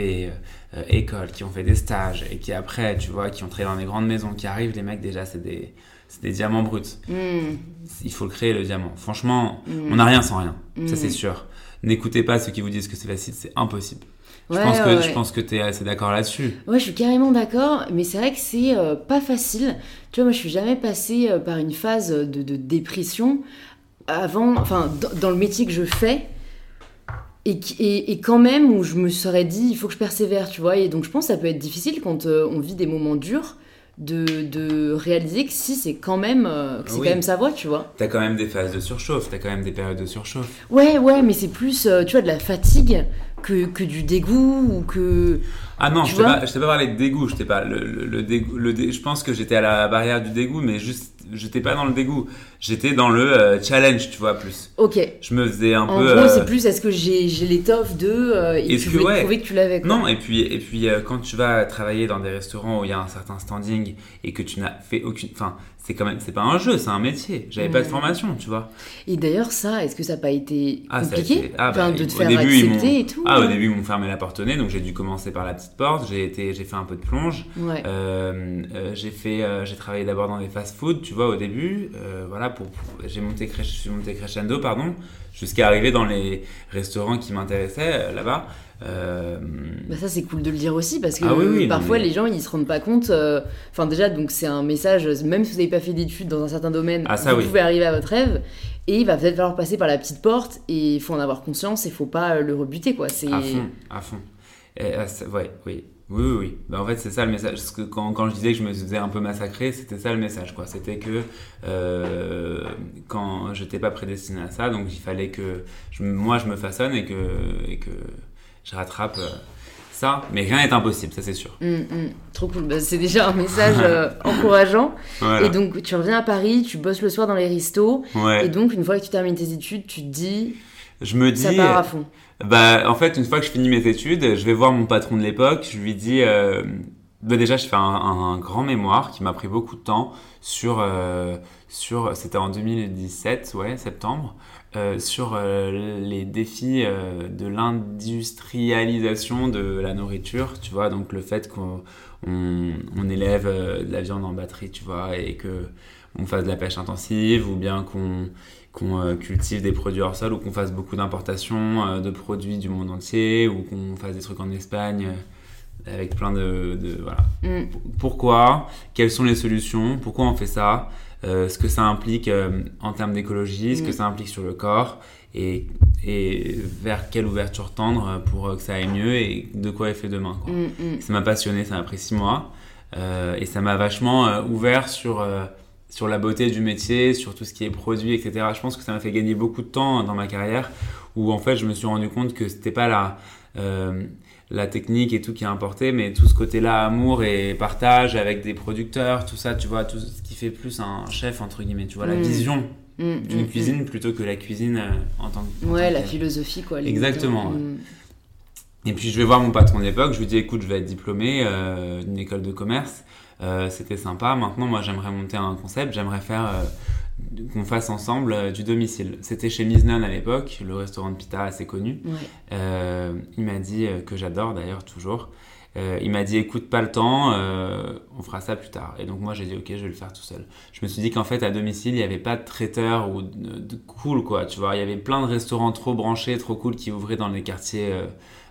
école, qui ont fait des stages et qui après, tu vois, qui ont travaillé dans des grandes maisons, qui arrivent, les mecs déjà, c'est des, c'est des diamants bruts. Mm. Il faut le créer, le diamant. Franchement, Mm. on n'a rien sans rien. Ça, Mm. c'est sûr. N'écoutez pas ceux qui vous disent que c'est facile, c'est impossible. Je Ouais, pense que, ouais, je pense que tu es assez d'accord là-dessus. Ouais, je suis carrément d'accord, mais c'est vrai que c'est euh, pas facile. Tu vois, moi, je suis jamais passée euh, par une phase de, de dépression avant, enfin, dans, le métier que je fais, et, et quand même où je me serais dit, il faut que je persévère, tu vois. Et donc, je pense que ça peut être difficile quand euh, on vit des moments durs de, de réaliser que si c'est quand même, euh, que c'est Oui. quand même sa voie, tu vois. T'as quand même des phases de surchauffe, t'as quand même des périodes de surchauffe. Ouais, ouais, mais c'est plus, euh, tu vois, de la fatigue que, que du dégoût ou que. Ah non, je t'ai pas, je t'ai pas parlé de dégoût, je t'ai pas le, le, le dégoût, le dé- je pense que j'étais à la barrière du dégoût, mais juste, j'étais pas dans le dégoût, j'étais dans le euh, challenge, tu vois plus. Ok. Je me faisais un En peu. gros, euh, c'est plus est-ce que j'ai l'étoffe de. euh, et Est-ce tu que, voulais ouais. prouver que tu l'avais, quoi. Non, et puis, et puis euh, quand tu vas travailler dans des restaurants où il y a un certain standing et que tu n'as fait aucune. Enfin, c'est quand même. C'est pas un jeu, c'est un métier. J'avais pas de formation, tu vois. Et d'ailleurs, ça, est-ce que ça n'a pas été Ah, ça a compliqué été- ah, bah, de te faire début, ils m'ont- accepter et tout Ah, au début, ils m'ont fermé la porte au nez, donc j'ai dû commencer par la petite porte. J'ai été, j'ai fait un peu de plonge. Ouais. Euh, euh, j'ai fait, euh, j'ai travaillé d'abord dans des fast-food, tu vois, au début. Euh, voilà, pour, pour- j'ai monté, crèche- je suis monté crescendo, pardon, jusqu'à arriver dans les restaurants qui m'intéressaient là-bas. Euh, Bah ça c'est cool de le dire aussi parce que Ah oui, oui, non, parfois mais- les gens ils se rendent pas compte. euh, Enfin déjà donc c'est un message même si vous n'avez pas fait d'études dans un certain domaine, Ah, ça, vous oui. pouvez arriver à votre rêve et il va peut-être falloir passer par la petite porte et il faut en avoir conscience et faut pas euh, le rebuter quoi. C'est À fond, à fond. Et, euh, ouais, oui. Oui, oui, oui. Bah, en fait, c'est ça le message. Parce que quand, quand je disais que je me faisais un peu massacrer, c'était ça le message, quoi. C'était que euh, quand j'étais pas prédestiné à ça, donc il fallait que je, moi je me façonne et que, et que je rattrape euh, ça. Mais rien n'est impossible, ça c'est sûr. Hum, hum, trop cool. Bah, c'est déjà un message euh, encourageant. Voilà. Et donc tu reviens à Paris, tu bosses le soir dans les restos ouais. et donc une fois que tu termines tes études, tu te dis je me dis. ça part à fond. Bah, en fait, une fois que je finis mes études, je vais voir mon patron de l'époque. Je lui dis, euh, bah déjà, je fais un, un grand mémoire qui m'a pris beaucoup de temps sur, euh, sur, c'était en 2017, ouais, septembre, euh, sur euh, les défis euh, de l'industrialisation de la nourriture, tu vois, donc le fait qu'on on, on élève euh, de la viande en batterie, tu vois, et que on fasse de la pêche intensive ou bien qu'on qu'on euh, cultive des produits hors sol ou qu'on fasse beaucoup d'importations de produits du monde entier ou qu'on fasse des trucs en Espagne avec plein de, de voilà. Hum. Pourquoi? Quelles sont les solutions? Pourquoi on fait ça? Ce que ça implique euh, en termes d'écologie, ce que Mm. ça implique sur le corps et, et vers quelle ouverture tendre pour euh, que ça aille mieux et de quoi est fait demain. Quoi. Hum, hum. Ça m'a passionné, ça m'a pris six mois. Euh, et ça m'a vachement euh, ouvert sur, euh, sur la beauté du métier, sur tout ce qui est produit, etc. Je pense que ça m'a fait gagner beaucoup de temps dans ma carrière où en fait je me suis rendu compte que c'était pas la, la technique et tout qui a importé, mais tout ce côté-là, amour et partage avec des producteurs, tout ça, tu vois, tout ce qui fait plus un chef, entre guillemets, tu vois, la Mm. vision Mm, d'une mm, cuisine plutôt que la cuisine euh, en tant que. en Ouais, tant la que- philosophie, quoi. Exactement. Mm. Et puis je vais voir mon patron d'époque, je lui dis écoute, je vais être diplômé euh, d'une école de commerce, Euh, c'était sympa. Maintenant, moi, j'aimerais monter un concept, j'aimerais faire qu'on fasse ensemble euh, du domicile. C'était chez Miznon à l'époque, le restaurant de pita assez connu. Ouais. Euh, il m'a dit euh, que j'adore d'ailleurs toujours. Il m'a dit écoute pas le temps, on fera ça plus tard. Et donc moi j'ai dit ok je vais le faire tout seul. Je me suis dit qu'en fait à domicile il n'y avait pas de traiteur ou de, de cool quoi, tu vois. Il y avait plein de restaurants trop branchés, trop cool qui ouvraient dans les quartiers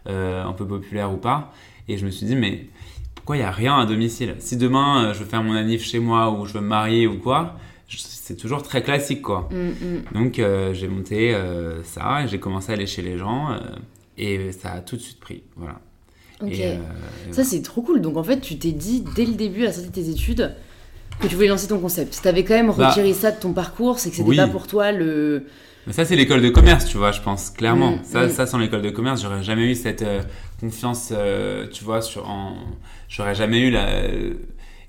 un peu populaires ou pas. Et je me suis dit mais pourquoi il n'y a rien à domicile? Si demain je veux faire mon anniv chez moi ou je veux me marier ou quoi, c'est toujours très classique quoi. Mm, mm. Donc euh, j'ai monté euh, ça et j'ai commencé à aller chez les gens euh, et ça a tout de suite pris. Voilà. Ok. Et, euh, et Ça, c'est trop cool. Donc, en fait, tu t'es dit dès le début, à la sortie de tes études, que tu voulais lancer ton concept. Si t'avais quand même Bah, retiré ça de ton parcours, c'est que c'était oui. pas pour toi le. Mais ça, c'est l'école de commerce, tu vois, je pense, clairement. Mm, ça, ça, sans l'école de commerce, j'aurais jamais eu cette confiance, tu vois, sur, en... j'aurais jamais eu la.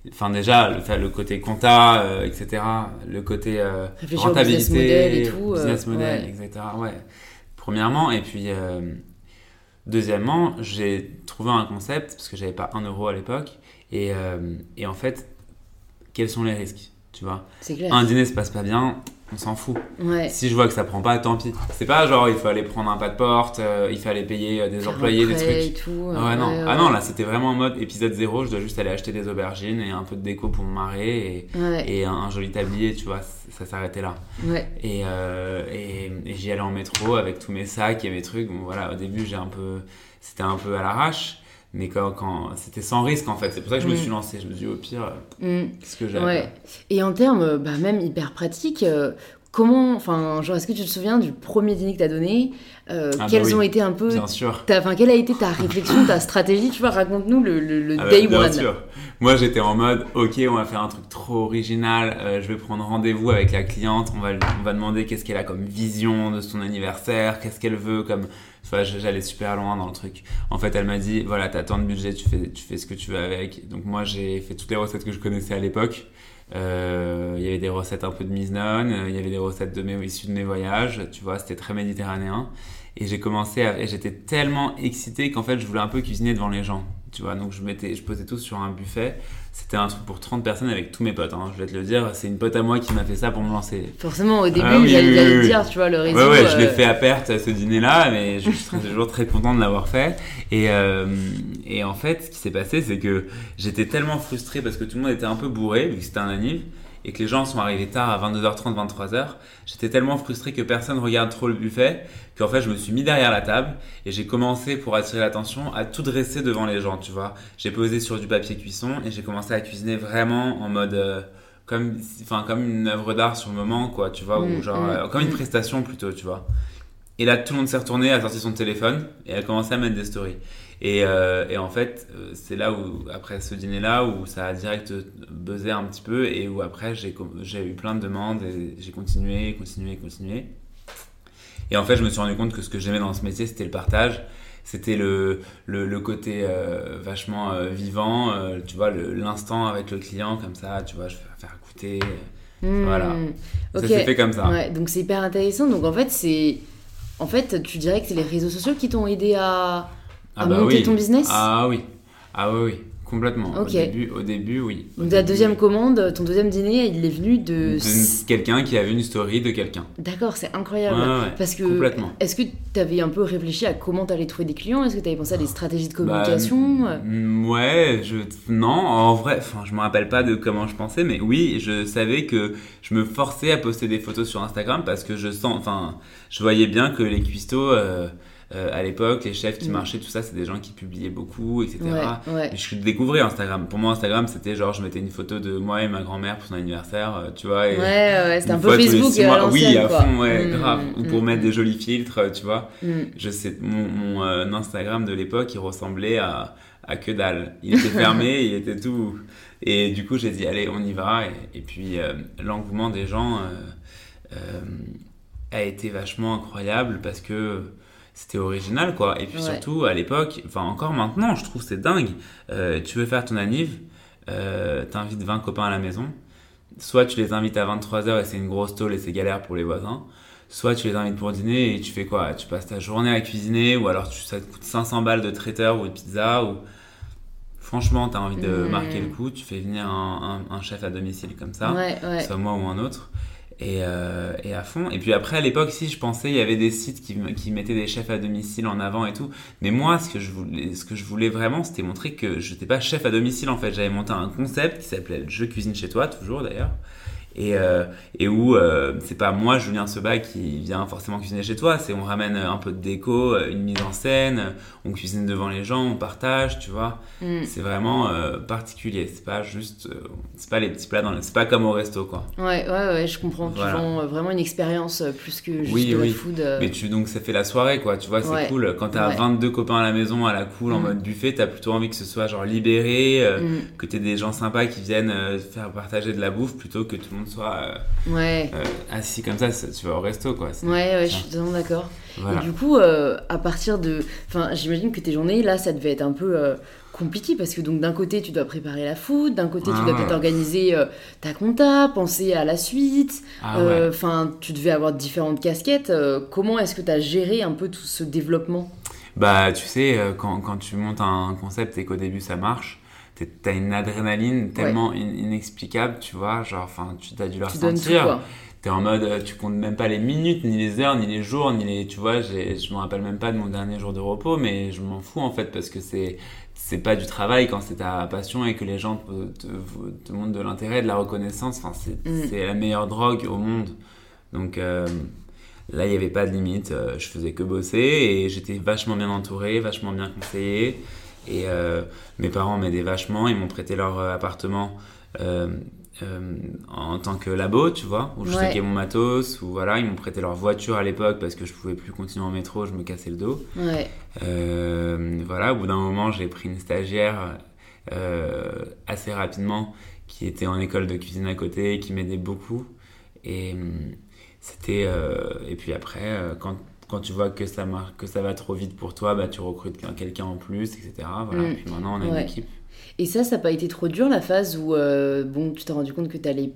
Enfin, déjà, le, le côté compta, euh, etc., le côté euh, rentabilité, business model et tout, euh, business model, ouais. etc. Ouais. Premièrement, et puis euh, deuxièmement, j'ai trouvé un concept, parce que j'avais pas un euro à l'époque, et, et en fait, quels sont les risques, tu vois clair. Un dîner se passe pas bien, on s'en fout. Ouais. Si je vois que ça prend pas, tant pis. C'est pas genre il faut aller prendre un pas de porte, euh, il fallait payer euh, des Faire employés, des trucs. Et tout, Ah ouais, non. ouais, ah non, là c'était vraiment en mode épisode 0, je dois juste aller acheter des aubergines et un peu de déco pour me marrer et, un, un joli tablier, tu vois, ça s'arrêtait là. Et, euh, et, et j'y allais en métro avec tous mes sacs et mes trucs. Bon voilà, au début j'ai un peu, c'était un peu à l'arrache, mais quand, quand c'était sans risque en fait. C'est pour ça que je me Mm. suis lancé. Je me suis dit au pire, euh, Mm. qu'est-ce que j'ai à Ouais. Et en termes, euh, bah, même hyper pratiques, euh, comment, enfin, genre, est-ce que tu te souviens du premier dîner que t'as donné Euh, Ah bah Quelles oui, ont été un peu, Bien sûr. enfin, quelle a été ta réflexion, ta stratégie Tu vois, raconte-nous le, le, le Ah bah, day bien one. sûr. Moi, j'étais en mode, ok, on va faire un truc trop original. euh, je vais prendre rendez-vous avec la cliente. On va, on va demander qu'est-ce qu'elle a comme vision de son anniversaire, qu'est-ce qu'elle veut comme. Enfin, j'allais super loin dans le truc. En fait, elle m'a dit, voilà, t'as tant de budget, tu fais, tu fais ce que tu veux avec. Donc moi, j'ai fait toutes les recettes que je connaissais à l'époque. Euh, Il y avait des recettes un peu de mise euh, il y avait des recettes de mes, issues de mes voyages. Tu vois, c'était très méditerranéen. Et j'ai commencé à, et j'étais tellement excité qu'en fait, je voulais un peu cuisiner devant les gens. Tu vois, donc je mettais, je posais tout sur un buffet. C'était un truc pour 30 personnes avec tous mes potes, hein, je vais te le dire. C'est une pote à moi qui m'a fait ça pour me lancer. Forcément, au début, Ah oui, j'allais oui, oui. dire, tu vois, le réseau. Ouais, ouais, je l'ai euh, fait à perte ce dîner-là, mais je suis toujours très content de l'avoir fait. Et, euh, et en fait, ce qui s'est passé, c'est que j'étais tellement frustré parce que tout le monde était un peu bourré, vu que c'était un anniv, et que les gens sont arrivés tard à 22h30, 23h. J'étais tellement frustré que personne regarde trop le buffet qu'en fait, je me suis mis derrière la table et j'ai commencé, pour attirer l'attention, à tout dresser devant les gens, tu vois. J'ai posé sur du papier cuisson et j'ai commencé à cuisiner vraiment en mode. euh, comme, enfin, comme une œuvre d'art sur le moment, quoi, tu vois, Mm, ou genre, mm, euh, comme une mm. prestation plutôt, tu vois. Et là, tout le monde s'est retourné, a sorti son téléphone et a commencé à mettre des stories. Et, euh, et en fait, euh, c'est là où, après ce dîner-là, où ça a direct buzzé un petit peu et où après, j'ai eu plein de demandes et j'ai continué, continué, continué. Et en fait, je me suis rendu compte que ce que j'aimais dans ce métier, c'était le partage. C'était le, le, le côté euh, vachement euh, vivant, euh, tu vois, l'instant avec le client, comme ça, tu vois, je vais faire goûter. hmm, Voilà. Ok. Ça s'est fait comme ça. Ouais, donc c'est hyper intéressant. Donc en fait, c'est. En fait, tu dirais que c'est les réseaux sociaux qui t'ont aidé à, à monter ton business? Ah oui, ah oui, oui, complètement. Au, début, au début, oui. Au Donc ta deuxième commande, ton deuxième dîner, il est venu de. De quelqu'un qui avait une story de quelqu'un. D'accord, c'est incroyable. Ouais, ouais, Parce que. complètement. Est-ce que tu avais un peu réfléchi à comment t'allais trouver des clients? Est-ce que tu avais pensé à des stratégies de Bah, communication? mm, ouais, je non, en vrai, enfin, je me rappelle pas de comment je pensais, mais oui, je savais que je me forçais à poster des photos sur Instagram parce que je sens, enfin, je voyais bien que les cuistots euh, euh, à l'époque, les chefs qui Mm. marchaient, tout ça, c'est des gens qui publiaient beaucoup, etc. Ouais, ouais. Et je découvrais Instagram. Pour moi, Instagram, c'était genre, je mettais une photo de moi et ma grand-mère pour son anniversaire, euh, tu vois. Et Ouais, ouais, c'était un peu Facebook à mois. Oui, à quoi. fond, ouais, Mm, grave. Ou pour mm, mettre des jolis filtres, tu vois. Je sais, mon, mon, euh, Instagram de l'époque, il ressemblait à, à que dalle. Il était fermé, il était tout. Et du coup, j'ai dit, allez, on y va. Et, puis, euh, l'engouement des gens euh, euh, a été vachement incroyable parce que c'était original, quoi. Et puis surtout, à l'époque, enfin, encore maintenant, je trouve c'est dingue. tu veux faire ton anniv, t'invites 20 copains à la maison. Soit tu les invites à 23h et c'est une grosse tôle et c'est galère pour les voisins soit tu les invites pour dîner et tu fais quoi? Tu passes ta journée à cuisiner ou alors tu, ça te coûte 500 balles de traiteur ou de pizza ou franchement tu as envie de marquer le coup, tu fais venir un, chef à domicile comme ça, soit moi ou un autre. Et, euh, et, à fond. Et puis après, à l'époque, si je pensais, il y avait des sites qui, mettaient des chefs à domicile en avant et tout. Mais moi, ce que je voulais, ce que je voulais vraiment, c'était montrer que je n'étais pas chef à domicile en fait. J'avais monté un concept qui s'appelait Je cuisine chez toi, toujours d'ailleurs et, euh, et où euh, c'est pas moi Julien Seba qui vient forcément cuisiner chez toi, c'est on ramène un peu de déco, euh, une mise en scène, on cuisine devant les gens, on partage, tu vois. Mm. C'est vraiment particulier, c'est pas juste, c'est pas les petits plats dans le, c'est pas comme au resto quoi. Ouais ouais ouais, je comprends. Tu vends vraiment une expérience plus que juste oui, de oui. food. Mais tu donc ça fait la soirée quoi, tu vois, c'est cool. Quand t'as 22 copains à la maison à la cool en mm. mode buffet, t'as plutôt envie que ce soit genre libéré, mm. que t'aies des gens sympas qui viennent faire partager de la bouffe plutôt que tout le monde soit euh, ouais. Euh, assis comme ça, tu vas au resto quoi. Ouais, ouais, je suis totalement d'accord. Et du coup, euh, à partir de. Enfin, j'imagine que tes journées là, ça devait être un peu compliqué parce que donc d'un côté tu dois préparer la food, d'un côté tu dois ah. peut-être organiser ta compta, penser à la suite. Ah enfin, tu devais avoir différentes casquettes. comment est-ce que tu as géré un peu tout ce développement? Bah, tu sais, quand, quand tu montes un concept et qu'au début ça marche, t'as une adrénaline tellement inexplicable, tu vois, genre, enfin, tu as dû la ressentir. T'es en mode, euh, tu comptes même pas les minutes, ni les heures, ni les jours, ni les, tu vois, je me rappelle même pas de mon dernier jour de repos, mais je m'en fous en fait parce que c'est, c'est pas du travail quand c'est ta passion et que les gens te, te, montrent de l'intérêt, de la reconnaissance. Enfin, c'est, mm. la meilleure drogue au monde. Donc euh, là, il n'y avait pas de limite. Euh, je faisais que bosser et j'étais vachement bien entouré, vachement bien conseillé. Et euh, mes parents m'aidaient vachement, ils m'ont prêté leur euh, appartement euh, en tant que labo, tu vois, où je ouais. mon matos, ou voilà, ils m'ont prêté leur voiture à l'époque parce que je pouvais plus continuer en métro, je me cassais le dos. Ouais. voilà, au bout d'un moment, j'ai pris une stagiaire assez rapidement qui était en école de cuisine à côté, qui m'aidait beaucoup. Et c'était. et puis après, quand quand tu vois que ça, marche, que ça va trop vite pour toi, bah, tu recrutes quelqu'un en plus, etc. Voilà. Mm. Puis maintenant, on a une équipe. Et ça, ça n'a pas été trop dur la phase où euh, bon, tu t'es rendu compte que tu allais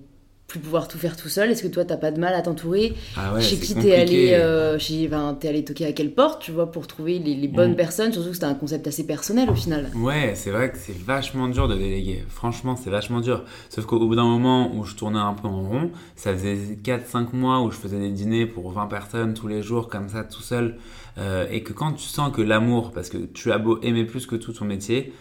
plus pouvoir tout faire tout seul Est-ce que toi, t'as pas de mal à t'entourer ah Chez qui t'es allé, euh, chez, t'es allé toquer à quelle porte, tu vois, pour trouver les, bonnes mm. personnes Surtout que c'était un concept assez personnel au final. Ouais, c'est vrai que c'est vachement dur de déléguer. Franchement, c'est vachement dur. Sauf qu'au bout d'un moment où je tournais un peu en rond, ça faisait 4-5 mois où je faisais des dîners pour 20 personnes tous les jours, comme ça, tout seul. Euh, et que quand tu sens que l'amour, parce que tu as beau aimer plus que tout ton métier,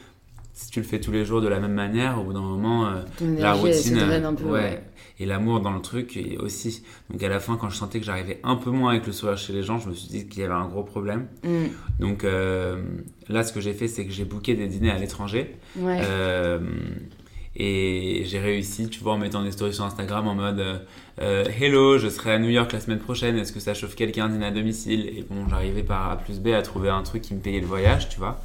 si tu le fais tous les jours de la même manière, au bout d'un moment, euh, la routine, un peu, ouais, et l'amour dans le truc et aussi. Donc à la fin, quand je sentais que j'arrivais un peu moins avec le sourire chez les gens, je me suis dit qu'il y avait un gros problème. Mm. Donc euh, là, ce que j'ai fait, c'est que j'ai booké des dîners à l'étranger. Euh, et j'ai réussi, tu vois, en mettant des stories sur Instagram en mode Hello, je serai à New York la semaine prochaine, est-ce que ça chauffe quelqu'un dîner à domicile? Et bon, j'arrivais par A plus B à trouver un truc qui me payait le voyage, tu vois.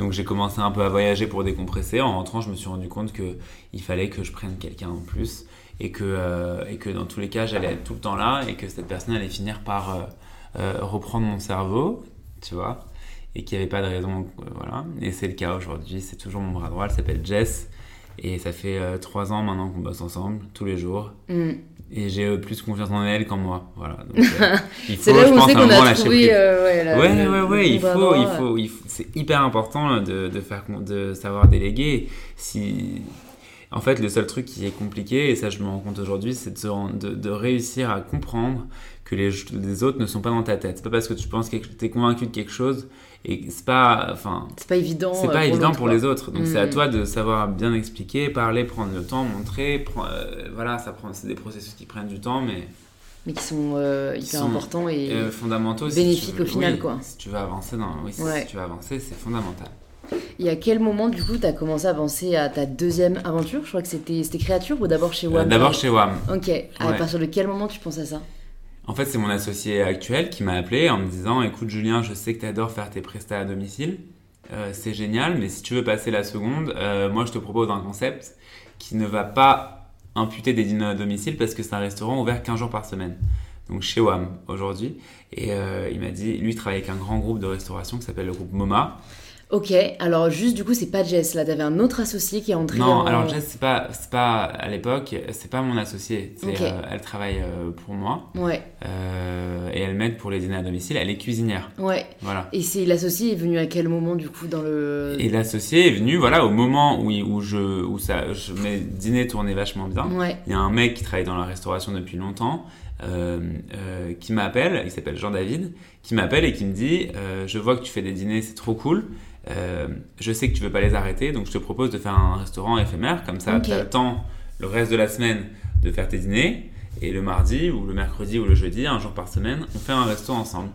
Donc j'ai commencé un peu à voyager pour décompresser. En rentrant, je me suis rendu compte que il fallait que je prenne quelqu'un en plus et que, euh, et que dans tous les cas, j'allais être tout le temps là et que cette personne allait finir par euh, euh, reprendre mon cerveau, tu vois, et qu'il n'y avait pas de raison. voilà. Et c'est le cas aujourd'hui. C'est toujours mon bras droit. Elle s'appelle Jess. Et ça fait trois ans maintenant qu'on bosse ensemble, tous les jours. Mm. Et j'ai plus confiance en elle qu'en moi. Voilà. il faut, je pense, un moment lâcher prise. ouais, ouais, ouais, ouais, il faut, il faut, il faut, c'est hyper important de, de, faire, de savoir déléguer. Si, en fait, le seul truc qui est compliqué, et ça je me rends compte aujourd'hui, c'est de, de, réussir à comprendre que les, les, autres ne sont pas dans ta tête. C'est pas parce que tu penses que tu es convaincu de quelque chose et c'est pas enfin c'est pas évident c'est pas euh, évident pour les autres. Donc c'est à mm. toi de savoir bien expliquer parler prendre le temps montrer euh, voilà ça prend c'est des processus qui prennent du temps mais mais qui sont euh, hyper importants et fondamentaux bénéfiques au final quoi. si tu veux avancer dans oui si tu veux avancer c'est fondamental et à quel moment, du coup, tu as commencé à penser à ta deuxième aventure? Je crois que c'était Créature ou d'abord chez WAM D'abord chez WAM. Ok. À partir de quel moment tu penses à ça? En fait, c'est mon associé actuel qui m'a appelé en me disant Écoute, Julien, je sais que tu adores faire tes prestats à domicile. c'est génial, mais si tu veux passer la seconde, moi je te propose un concept qui ne va pas imputer des dîners à domicile parce que c'est un restaurant ouvert 15 jours par semaine. Donc chez WAM aujourd'hui. Et il m'a dit, lui il travaille avec un grand groupe de restauration qui s'appelle le groupe MoMA. Ok, alors juste du coup, c'est pas Jess, là, t'avais un autre associé qui est entré Non, alors Jess, c'est pas, pas, à l'époque, c'est pas mon associé. Euh, elle travaille euh, pour moi. Ouais. Euh, et elle m'aide pour les dîners à domicile. Elle est cuisinière. Ouais. Voilà. Et c'est l'associé est venu à quel moment du coup dans le. Et l'associé est venu, voilà, au moment où, où je, où ça, je, mes dîners tournaient vachement bien. Ouais. Il y a un mec qui travaille dans la restauration depuis longtemps. Euh, euh, qui m'appelle, il s'appelle Jean-David, qui m'appelle et qui me dit euh, Je vois que tu fais des dîners, c'est trop cool. Euh, je sais que tu veux pas les arrêter, donc je te propose de faire un restaurant éphémère, comme ça tu as le temps le reste de la semaine de faire tes dîners, et le mardi ou le mercredi ou le jeudi, un jour par semaine, on fait un resto ensemble.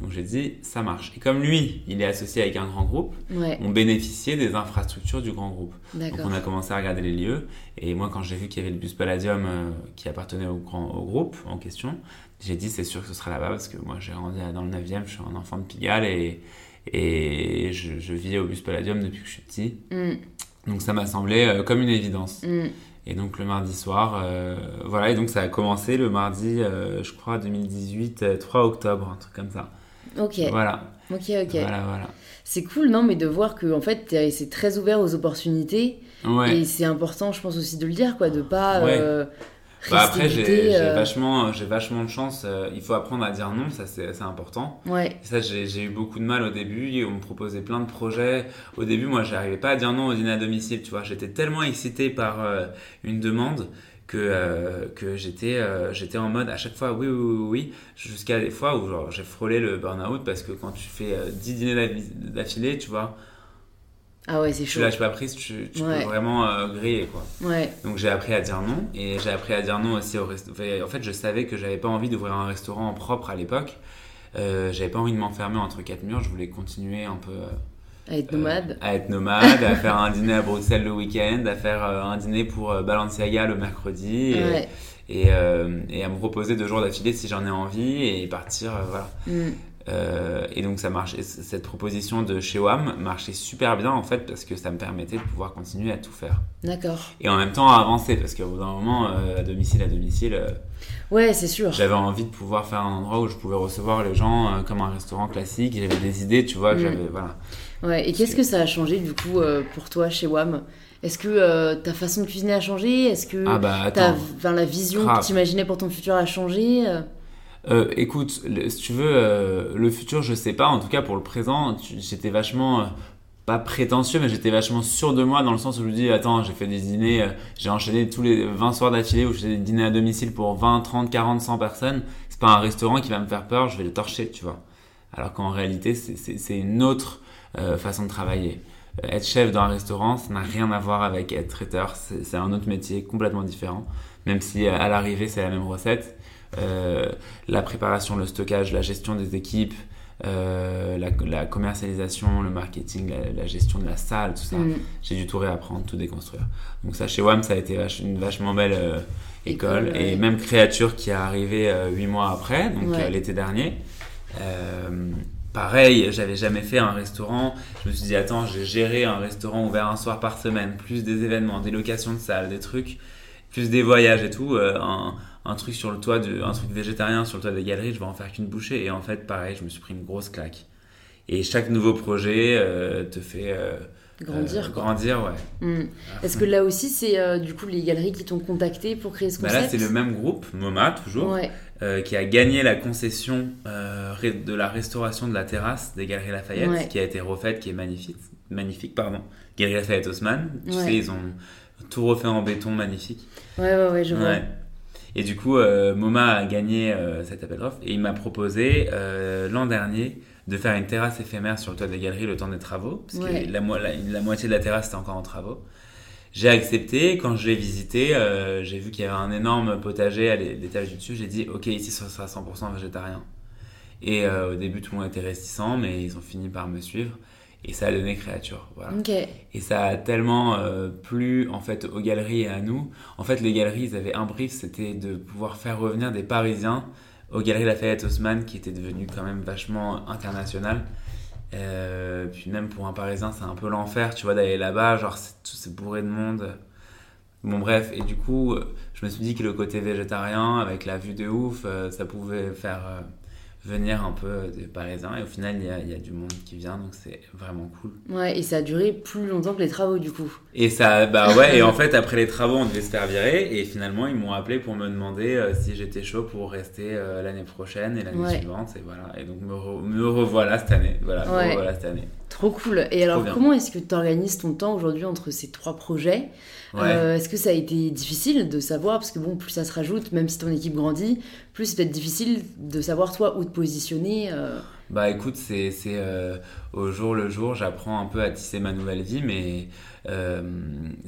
Donc j'ai dit, ça marche. Et comme lui, il est associé avec un grand groupe, on bénéficiait des infrastructures du grand groupe. Donc on a commencé à regarder les lieux. Et moi, quand j'ai vu qu'il y avait le bus Palladium euh, qui appartenait au, grand, au groupe en question, j'ai dit, c'est sûr que ce sera là-bas parce que moi, j'ai grandi dans le 9e, je suis un enfant de Pigalle et, et je, vis au bus Palladium depuis que je suis petit. Mm. Donc ça m'a semblé euh, comme une évidence. Mm. Et donc le mardi soir, euh, voilà, et donc ça a commencé le mardi, je crois, 2018, 3 octobre, un truc comme ça. Ok. Voilà. Ok, ok. Voilà, voilà. C'est cool, non, mais de voir que en fait, c'est très ouvert aux opportunités. Ouais. Et c'est important, je pense aussi de le dire, quoi, de pas. Euh, bah après, j'ai euh, vachement, j'ai vachement de chance. Euh, il faut apprendre à dire non, ça c'est important. Ouais. ça, j'ai eu beaucoup de mal au début. On me proposait plein de projets. Au début, moi, j'arrivais pas à dire non au dîner à domicile. Tu vois, j'étais tellement excité par une demande que, euh, que j'étais euh, j'étais en mode à chaque fois oui, oui, oui, oui jusqu'à des fois où genre, j'ai frôlé le burn-out parce que quand tu fais 10 euh, dîners d'affilée, tu vois. Ah ouais, c'est chaud. Tu lâches pas prise, tu, tu peux vraiment griller quoi. Ouais. Donc j'ai appris à dire non et j'ai appris à dire non aussi au restaurant. En fait, je savais que j'avais pas envie d'ouvrir un restaurant propre à l'époque. j'avais pas envie de m'enfermer entre quatre murs, je voulais continuer un peu à être nomade. Euh, à être nomade, à faire un dîner à Bruxelles le week-end, à faire euh, un dîner pour euh, Balenciaga le mercredi. Et, et, à me reposer deux jours d'affilée si j'en ai envie et partir, voilà. Mm. Et donc ça cette proposition de chez WAM marchait super bien en fait parce que ça me permettait de pouvoir continuer à tout faire. D'accord. Et en même temps à avancer parce qu'au bout d'un moment, à domicile à domicile, ouais c'est sûr. J'avais envie de pouvoir faire un endroit où je pouvais recevoir les gens comme un restaurant classique. J'avais des idées, tu vois, mm. j'avais voilà. Ouais, et qu'est-ce que ça a changé du coup euh, pour toi chez WAM Est-ce que euh, ta façon de cuisiner a changé? Est-ce que ah bah, la vision que tu imaginais pour ton futur a changé? Euh, écoute, si tu veux, le futur, je sais pas. En tout cas, pour le présent, j'étais vachement pas prétentieux, mais j'étais vachement sûr de moi dans le sens où je me dis attends, j'ai fait des dîners, j'ai enchaîné tous les 20 soirs d'affilée où j'ai des dîners à domicile pour 20, 30, 40, 100 personnes. C'est pas un restaurant qui va me faire peur, je vais le torcher, tu vois. Alors qu'en réalité, c'est une autre euh, façon de travailler. Euh, être chef dans un restaurant, ça n'a rien à voir avec être traiteur. C'est un autre métier complètement différent. Même si à l'arrivée, c'est la même recette. Euh, la préparation, le stockage, la gestion des équipes, la, commercialisation, le marketing, la, gestion de la salle, tout ça. Mm. J'ai dû tout réapprendre, tout déconstruire. Donc ça, chez WAM, ça a été une vachement belle école. Et même Créature qui est arrivée huit mois après, donc l'été dernier. Pareil, j'avais jamais fait un restaurant. Je me suis dit, attends, j'ai géré un restaurant ouvert un soir par semaine, plus des événements, des locations de salles, des trucs, plus des voyages et tout. Euh, un, truc sur le toit, de, un truc végétarien sur le toit des galeries, je vais en faire qu'une bouchée. Et en fait, pareil, je me suis pris une grosse claque. Et chaque nouveau projet euh, te fait. Euh, Grandir. grandir, ouais. Hmm. Est-ce que là aussi, c'est euh, du coup les galeries qui t'ont contacté pour créer ce concept bah Là, c'est le même groupe, MoMA toujours, euh, qui a gagné la concession euh, de la restauration de la terrasse des Galeries Lafayette, qui a été refaite, qui est magnifique. Magnifique, pardon. Galeries Lafayette Haussmann, tu sais, ils ont tout refait en béton magnifique. Ouais, ouais, ouais, je vois. Et du coup, MoMA a gagné cet appel d'offres et il m'a proposé l'an dernier de faire une terrasse éphémère sur le toit des galeries le temps des travaux, parce que la, la, moitié de la terrasse était encore en travaux. J'ai accepté, quand je l'ai visité, euh, j'ai vu qu'il y avait un énorme potager à l'étage du dessus, j'ai dit ok ici ce sera 100% végétarien. Et euh, au début tout le monde était réticent, mais ils ont fini par me suivre et ça a donné créature. Voilà. Et ça a tellement euh, plu en fait aux galeries et à nous. En fait les galeries ils avaient un brief, c'était de pouvoir faire revenir des Parisiens aux Galeries Lafayette Haussmann, qui était devenu quand même vachement international. Euh, puis même pour un Parisien, c'est un peu l'enfer, tu vois, d'aller là-bas, genre c'est bourré de monde. Bon bref, et du coup, je me suis dit que le côté végétarien, avec la vue de ouf, euh, ça pouvait faire euh, venir un peu des Parisiens. Et au final, il y a, il y a du monde qui vient, donc c'est vraiment cool. Ouais, et ça a duré plus longtemps que les travaux du coup. Et ça, bah ouais, et en fait, après les travaux, on devait se faire virer, et finalement, ils m'ont appelé pour me demander euh, si j'étais chaud pour rester euh, l'année prochaine et l'année Ouais. suivante, et voilà. Et donc, me, re- me revoilà cette année. Voilà, me revoilà cette année. Trop cool. Et alors, comment est-ce que tu organises ton temps aujourd'hui entre ces trois projets Ouais. Euh, Est-ce que ça a été difficile de savoir Parce que bon, plus ça se rajoute, même si ton équipe grandit, plus c'est peut-être difficile de savoir toi où te positionner. euh. Bah écoute, c'est c'est, euh, au jour le jour, j'apprends un peu à tisser ma nouvelle vie, mais euh,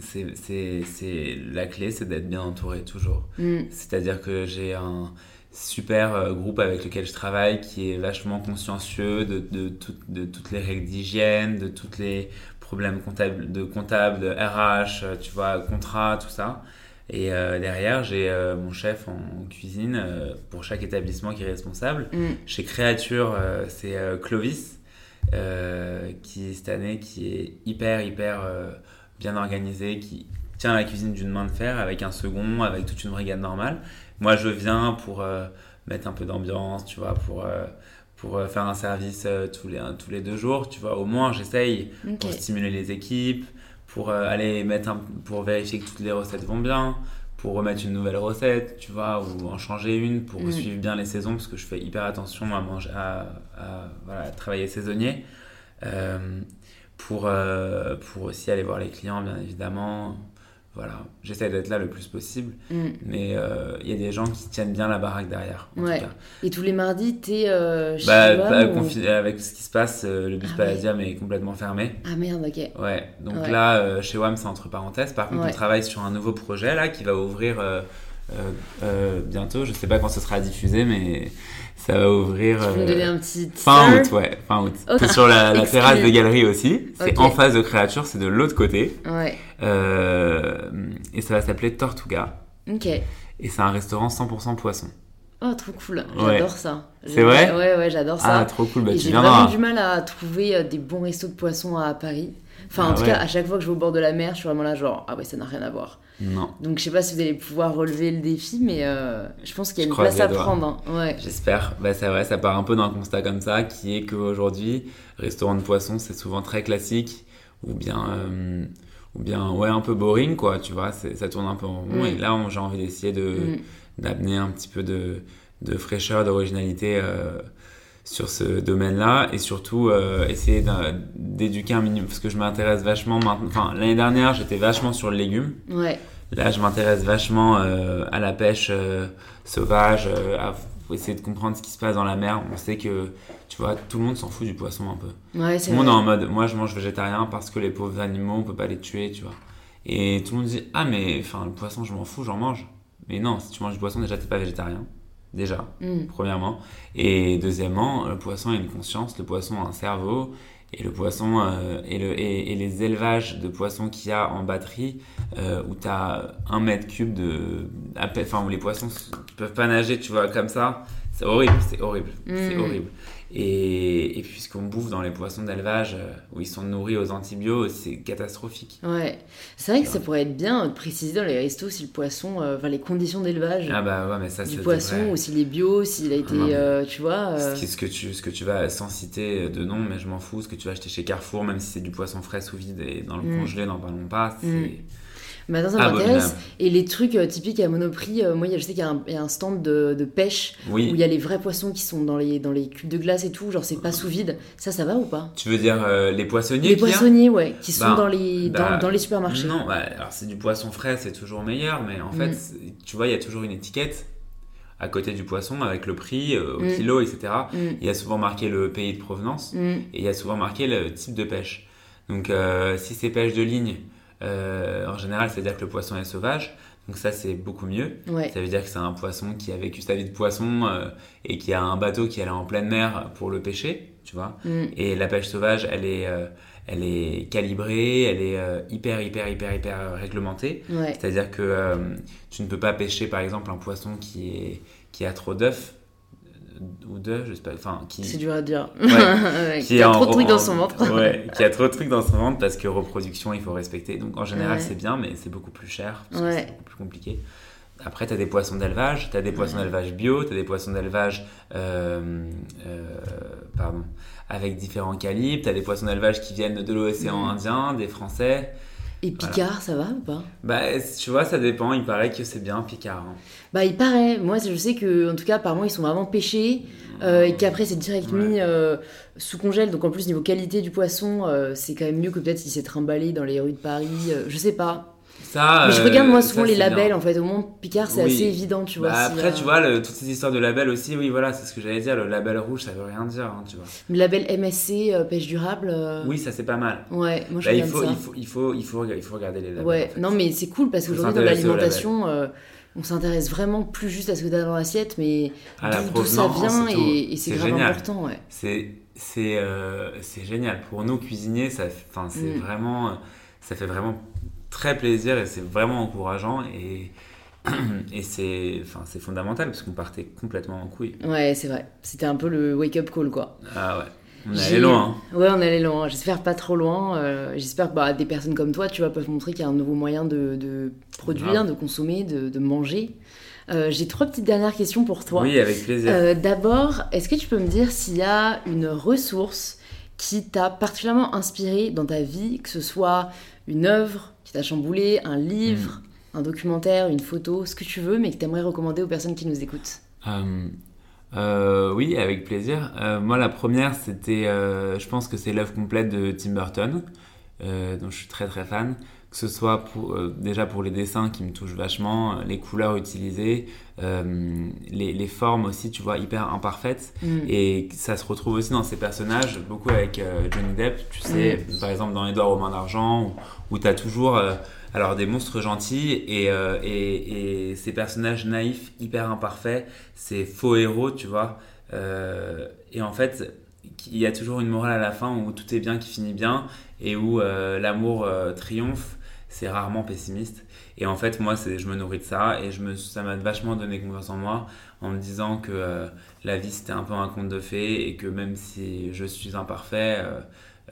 c'est la clé, c'est d'être bien entouré toujours. Hmm. C'est-à-dire que j'ai un super euh, groupe avec lequel je travaille qui est vachement consciencieux de, de, tout- de toutes les règles d'hygiène, de tous les problèmes comptables, de comptable, de RH, euh, tu vois, contrat, tout ça. Et euh, derrière, j'ai euh, mon chef en cuisine euh, pour chaque établissement qui est responsable. Hmm. Chez Créature, c'est Clovis, qui cette année qui est hyper hyper bien organisé, qui tient la cuisine d'une main de fer avec un second, avec toute une brigade normale. Moi, je viens pour euh, mettre un peu d'ambiance, tu vois, pour euh, pour euh, faire un service tous les tous les deux jours, tu vois. Au moins, j'essaye pour stimuler les équipes, pour aller mettre un, pour vérifier que toutes les recettes vont bien, pour remettre une nouvelle recette, tu vois, ou en changer une pour Mm. suivre bien les saisons parce que je fais hyper attention à manger, à, à, voilà, à travailler saisonnier, Euh, pour euh, pour aussi aller voir les clients bien évidemment. Voilà, j'essaie d'être là le plus possible, Hmm. mais euh, il y a des gens qui tiennent bien la baraque derrière. En Ouais. tout cas. Et tous les mardis, t'es euh, chez Bah, bah, ou- avec ce qui se passe, euh, le bus Ah ouais. Palladium est complètement fermé. Ah merde, ok. Ouais, donc Ouais. là, euh, chez WAM, c'est entre parenthèses. Par contre, on travaille sur un nouveau projet là qui va ouvrir bientôt. Je sais pas quand ce sera diffusé, mais ça va ouvrir Tu peux me euh, donner un petit fin août, ouais, fin août. Ok. C'est sur la, terrasse des galeries aussi. C'est en face de Créature, c'est de l'autre côté. Ouais. Euh, et ça va s'appeler Tortuga. Ok. Et c'est un restaurant 100% poisson. Oh, trop cool. Ouais. J'adore ça. C'est vrai Ouais, ouais, j'adore ça. Ah, trop cool. Bah, j'ai vraiment du mal à trouver euh, des bons restos de poissons à Paris. Enfin, en Ah tout ouais. cas, à chaque fois que je vais au bord de la mer, je suis vraiment là, genre, ah ouais, ça n'a rien à voir. Non. Donc, je sais pas si vous allez pouvoir relever le défi, mais euh, je pense qu'il y a Je une place à doigts. prendre. hein. Ouais. J'espère. Bah, c'est vrai, ça part un peu d'un constat comme ça, qui est qu'aujourd'hui, restaurant de poisson, c'est souvent très classique, ou bien, euh, ou bien, ouais, un peu boring, quoi, tu vois, ça tourne un peu en rond. Mm. Et là, j'ai envie d'essayer de, Mm. D'amener un petit peu de, de fraîcheur, d'originalité euh, sur ce domaine-là, et surtout euh, essayer d'éduquer un minimum, parce que je m'intéresse vachement maintenant. Enfin, l'année dernière, j'étais vachement sur le légume. Ouais. Là, je m'intéresse vachement euh, à la pêche sauvage, à essayer de comprendre ce qui se passe dans la mer. On sait que, tu vois, tout le monde s'en fout du poisson un peu. Ouais, Tout le monde est en mode, moi, je mange végétarien parce que les pauvres animaux, on peut pas les tuer, tu vois. Et tout le monde dit, ah, mais enfin, le poisson, je m'en fous, j'en mange. Mais non, si tu manges du poisson, déjà, t'es pas végétarien. Déjà, Mm. premièrement. Et deuxièmement, le poisson a une conscience, le poisson a un cerveau. Et le poisson euh, et, le, et, et les élevages de poissons qu'il y a en batterie, euh, où tu as un mètre cube de. Enfin, où les poissons peuvent pas nager, tu vois, comme ça. C'est horrible, c'est horrible, c'est Mm. horrible. Et, et puis, ce qu'on bouffe dans les poissons d'élevage, euh, où ils sont nourris aux antibiotiques, c'est catastrophique. Ouais. C'est vrai que ça pourrait être bien de préciser dans les restos si le poisson, euh, enfin les conditions d'élevage Ah bah ouais, mais ça, du poisson, vrai. ou s'il est bio, s'il a été, Non, mais- euh, tu vois. euh, Ce, que tu, ce que tu vas, sans citer de nom, mais je m'en fous, ce que tu vas acheter chez Carrefour, même si c'est du poisson frais sous vide et dans le Mm. congelé, n'en parlons pas, c'est Mm. Maintenant, ça abominable. m'intéresse. Et les trucs euh, typiques à Monoprix, euh, moi, je sais qu'il y, a un- il y a un stand de, de pêche où il y a les vrais poissons qui sont dans les, dans les cubes de glace et tout, genre c'est pas sous vide. Ça, ça va ou pas? Tu veux dire euh, les poissonniers Les poissonniers, ouais, qui sont Bah, dans, les, dans, bah, dans les supermarchés. Non, bah, alors c'est du poisson frais, c'est toujours meilleur, mais en fait, Mm. c'est- tu vois, il y a toujours une étiquette à côté du poisson avec le prix euh, au Mm. kilo, etc. Mm, Il y a souvent marqué le pays de provenance mm, et il y a souvent marqué le type de pêche. Donc, euh, si c'est pêche de ligne, euh, en général, c'est-à-dire que le poisson est sauvage. Donc ça, c'est beaucoup mieux. ouais. Ça veut dire que c'est un poisson qui a vécu sa vie de poisson euh, et qui a un bateau qui allait en pleine mer pour le pêcher, tu vois. Mm, Et la pêche sauvage, elle est, euh, elle est calibrée, elle est euh, hyper, hyper, hyper, hyper réglementée. ouais. C'est-à-dire que tu ne peux pas pêcher, par exemple, un poisson qui, est, qui a trop d'œufs ou deux, je sais pas. Enfin, qui. C'est dur à dire. Ouais. qui, a en- trop de trucs dans son ventre. Ouais, qui a trop de trucs dans son ventre parce que reproduction, il faut respecter. Donc en général, Ouais. c'est bien, mais c'est beaucoup plus cher, parce que c'est beaucoup plus compliqué. Après, tu as des poissons d'élevage, tu as des poissons d'élevage bio, tu as des poissons d'élevage euh, euh, pardon, avec différents calibres, tu as des poissons d'élevage qui viennent de l'océan. Indien, des Français. Et Picard, ça va ou pas? Bah, tu vois, ça dépend, il paraît que c'est bien Picard. hein. Bah, il paraît. Moi, je sais que, en tout cas, apparemment, ils sont vraiment pêchés. euh, et qu'après, c'est direct Ouais. mis euh, sous congèle. Donc, en plus, niveau qualité du poisson, euh, c'est quand même mieux que peut-être s'il s'est trimballé dans les rues de Paris. je sais pas. Ça, Mais je euh, regarde, moi, ça, souvent les c'est bien. labels. En fait, au moins, Picard, c'est Oui. assez évident, tu vois. Bah, s'il y après, a- tu vois, le- toutes ces histoires de labels aussi, oui, voilà, c'est ce que j'allais dire. Le label rouge, ça veut rien dire, hein, tu vois. Le label MSC, euh, pêche durable. euh, Oui, ça c'est pas mal. Ouais, moi, je Bah, il, faut, ça. il, faut, il, faut, il, faut, il faut regarder les labels. Ouais, en fait. non mais c'est cool parce qu'aujourd'hui dans l'alimentation, euh, on s'intéresse vraiment plus juste à ce que tu as dans l'assiette, mais À la d'où ça vient et c'est grave génial. important. Ouais. C'est euh, génial. Pour nous, cuisiniers, ça, enfin, c'est Mm. vraiment, euh, ça fait vraiment très plaisir et c'est vraiment encourageant. Et, et c'est enfin, c'est fondamental parce qu'on partait complètement en couille. ouais, c'est vrai. C'était un peu le wake-up call quoi. Ah ouais, on allé loin. hein. Ouais, on est allé loin. J'espère pas trop loin. euh, J'espère que bah, des personnes comme toi, tu vois, peuvent montrer qu'il y a un nouveau moyen de, de produire, de consommer, de, de manger. Euh, J'ai trois petites dernières questions pour toi. Oui, avec plaisir. Euh, D'abord, est-ce que tu peux me dire s'il y a une ressource qui t'a particulièrement inspiré dans ta vie, que ce soit une œuvre qui t'a chamboulé, un livre, Mm. un documentaire, une photo, ce que tu veux, mais que tu aimerais recommander aux personnes qui nous écoutent Euh, euh, oui, avec plaisir. Euh, moi, la première, c'était, je pense que c'est l'œuvre complète de Tim Burton, dont je suis très très fan. Que ce soit pour, euh, déjà pour les dessins qui me touchent vachement, euh, les couleurs utilisées, euh, les, les formes aussi, tu vois, hyper imparfaites. Mm. Et ça se retrouve aussi dans ces personnages, beaucoup avec euh, Johnny Depp, tu sais, par exemple dans Edouard aux mains d'argent, où, où tu as toujours alors, des monstres gentils et, et, et ces personnages naïfs, hyper imparfaits, ces faux héros, tu vois. Et en fait, il y a toujours une morale à la fin où tout est bien qui finit bien et où euh, l'amour euh, triomphe. C'est rarement pessimiste. Et en fait, moi, je me nourris de ça et je me, ça m'a vachement donné confiance en moi en me disant que euh, la vie c'était un peu un conte de fées et que même si je suis imparfait, euh,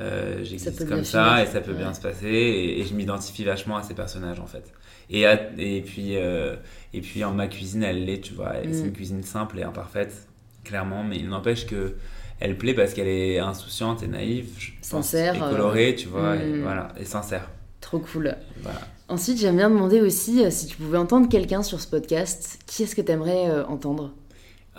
euh, j'existe comme ça finir. et ça peut bien se passer et, et je m'identifie vachement à ces personnages en fait. Et, à- et puis et puis en ma cuisine elle l'est, tu vois, c'est Mm. une cuisine simple et imparfaite clairement, mais il n'empêche que elle plaît parce qu'elle est insouciante et naïve, je pense, Sincère, et colorée, tu vois, et mm. voilà, et sincère. Trop cool. Voilà. Ensuite, j'aime bien demander aussi euh, si tu pouvais entendre quelqu'un sur ce podcast, qui est-ce que tu aimerais entendre?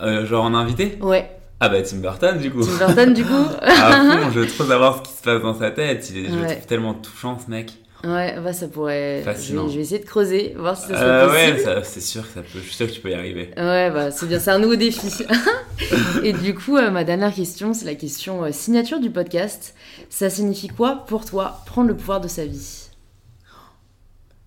Euh, genre en invité? Ouais, Ah bah Tim Burton du coup. Tim Burton du coup à fond, je veux trop savoir ce qui se passe dans sa tête. Il est, je le trouve tellement touchant, ce mec. Ouais, bah ça pourrait. Fascinant. je vais essayer de creuser, voir si ça serait Euh, possible. ouais, c'est sûr que ça peut. Je suis sûr que tu peux y arriver. Ouais, bah c'est bien, c'est un nouveau défi. Et du coup, euh, ma dernière question, c'est la question euh, signature du podcast. Ça signifie quoi pour toi prendre le pouvoir de sa vie?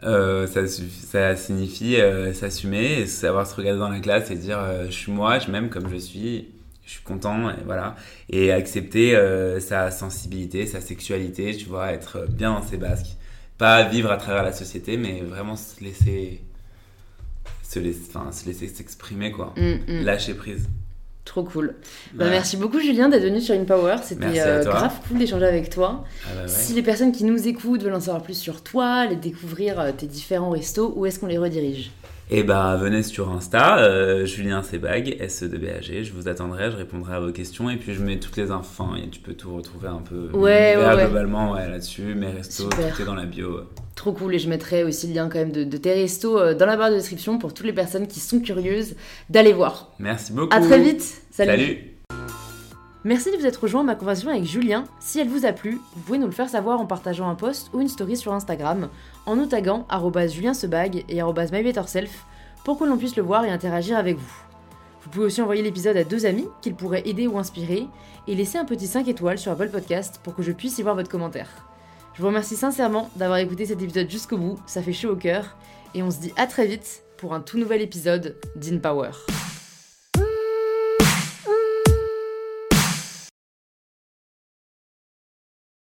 Euh, ça, signifie euh, s'assumer, savoir se regarder dans la glace et dire euh, je suis moi, je m'aime comme je suis, je suis content, et voilà. Et accepter euh, sa sensibilité, sa sexualité, tu vois, être bien dans ses basques. Pas vivre à travers la société, mais vraiment se laisser. se laisser, enfin, se laisser s'exprimer, quoi. Mm, mm. Lâcher prise. Trop cool. Bah, merci beaucoup Julien d'être venu sur InPower. C'était euh, grave cool d'échanger avec toi. Ah bah ouais. Si les personnes qui nous écoutent veulent en savoir plus sur toi, les découvrir euh, tes différents restos, où est-ce qu'on les redirige? Et bah venez sur Insta, euh, Julien Sebag, SE2BAG, je vous attendrai, je répondrai à vos questions et puis je mets toutes les infos et tu peux tout retrouver un peu Ouais, ouais, ouais. globalement ouais, là-dessus, mes restos, Super. tout est dans la bio. Trop cool et je mettrai aussi le lien quand même de, de tes restos euh, dans la barre de description pour toutes les personnes qui sont curieuses d'aller voir. Merci beaucoup. À très vite. Salut. Salut. Merci de vous être rejoint à ma conversation avec Julien. Si elle vous a plu, vous pouvez nous le faire savoir en partageant un post ou une story sur Instagram, en nous taguant juliensebag et mybetterself pour que l'on puisse le voir et interagir avec vous. Vous pouvez aussi envoyer l'épisode à deux amis qu'il pourrait aider ou inspirer et laisser un petit 5 étoiles sur Apple Podcast pour que je puisse y voir votre commentaire. Je vous remercie sincèrement d'avoir écouté cet épisode jusqu'au bout, ça fait chaud au cœur, et on se dit à très vite pour un tout nouvel épisode d'InPower. Power.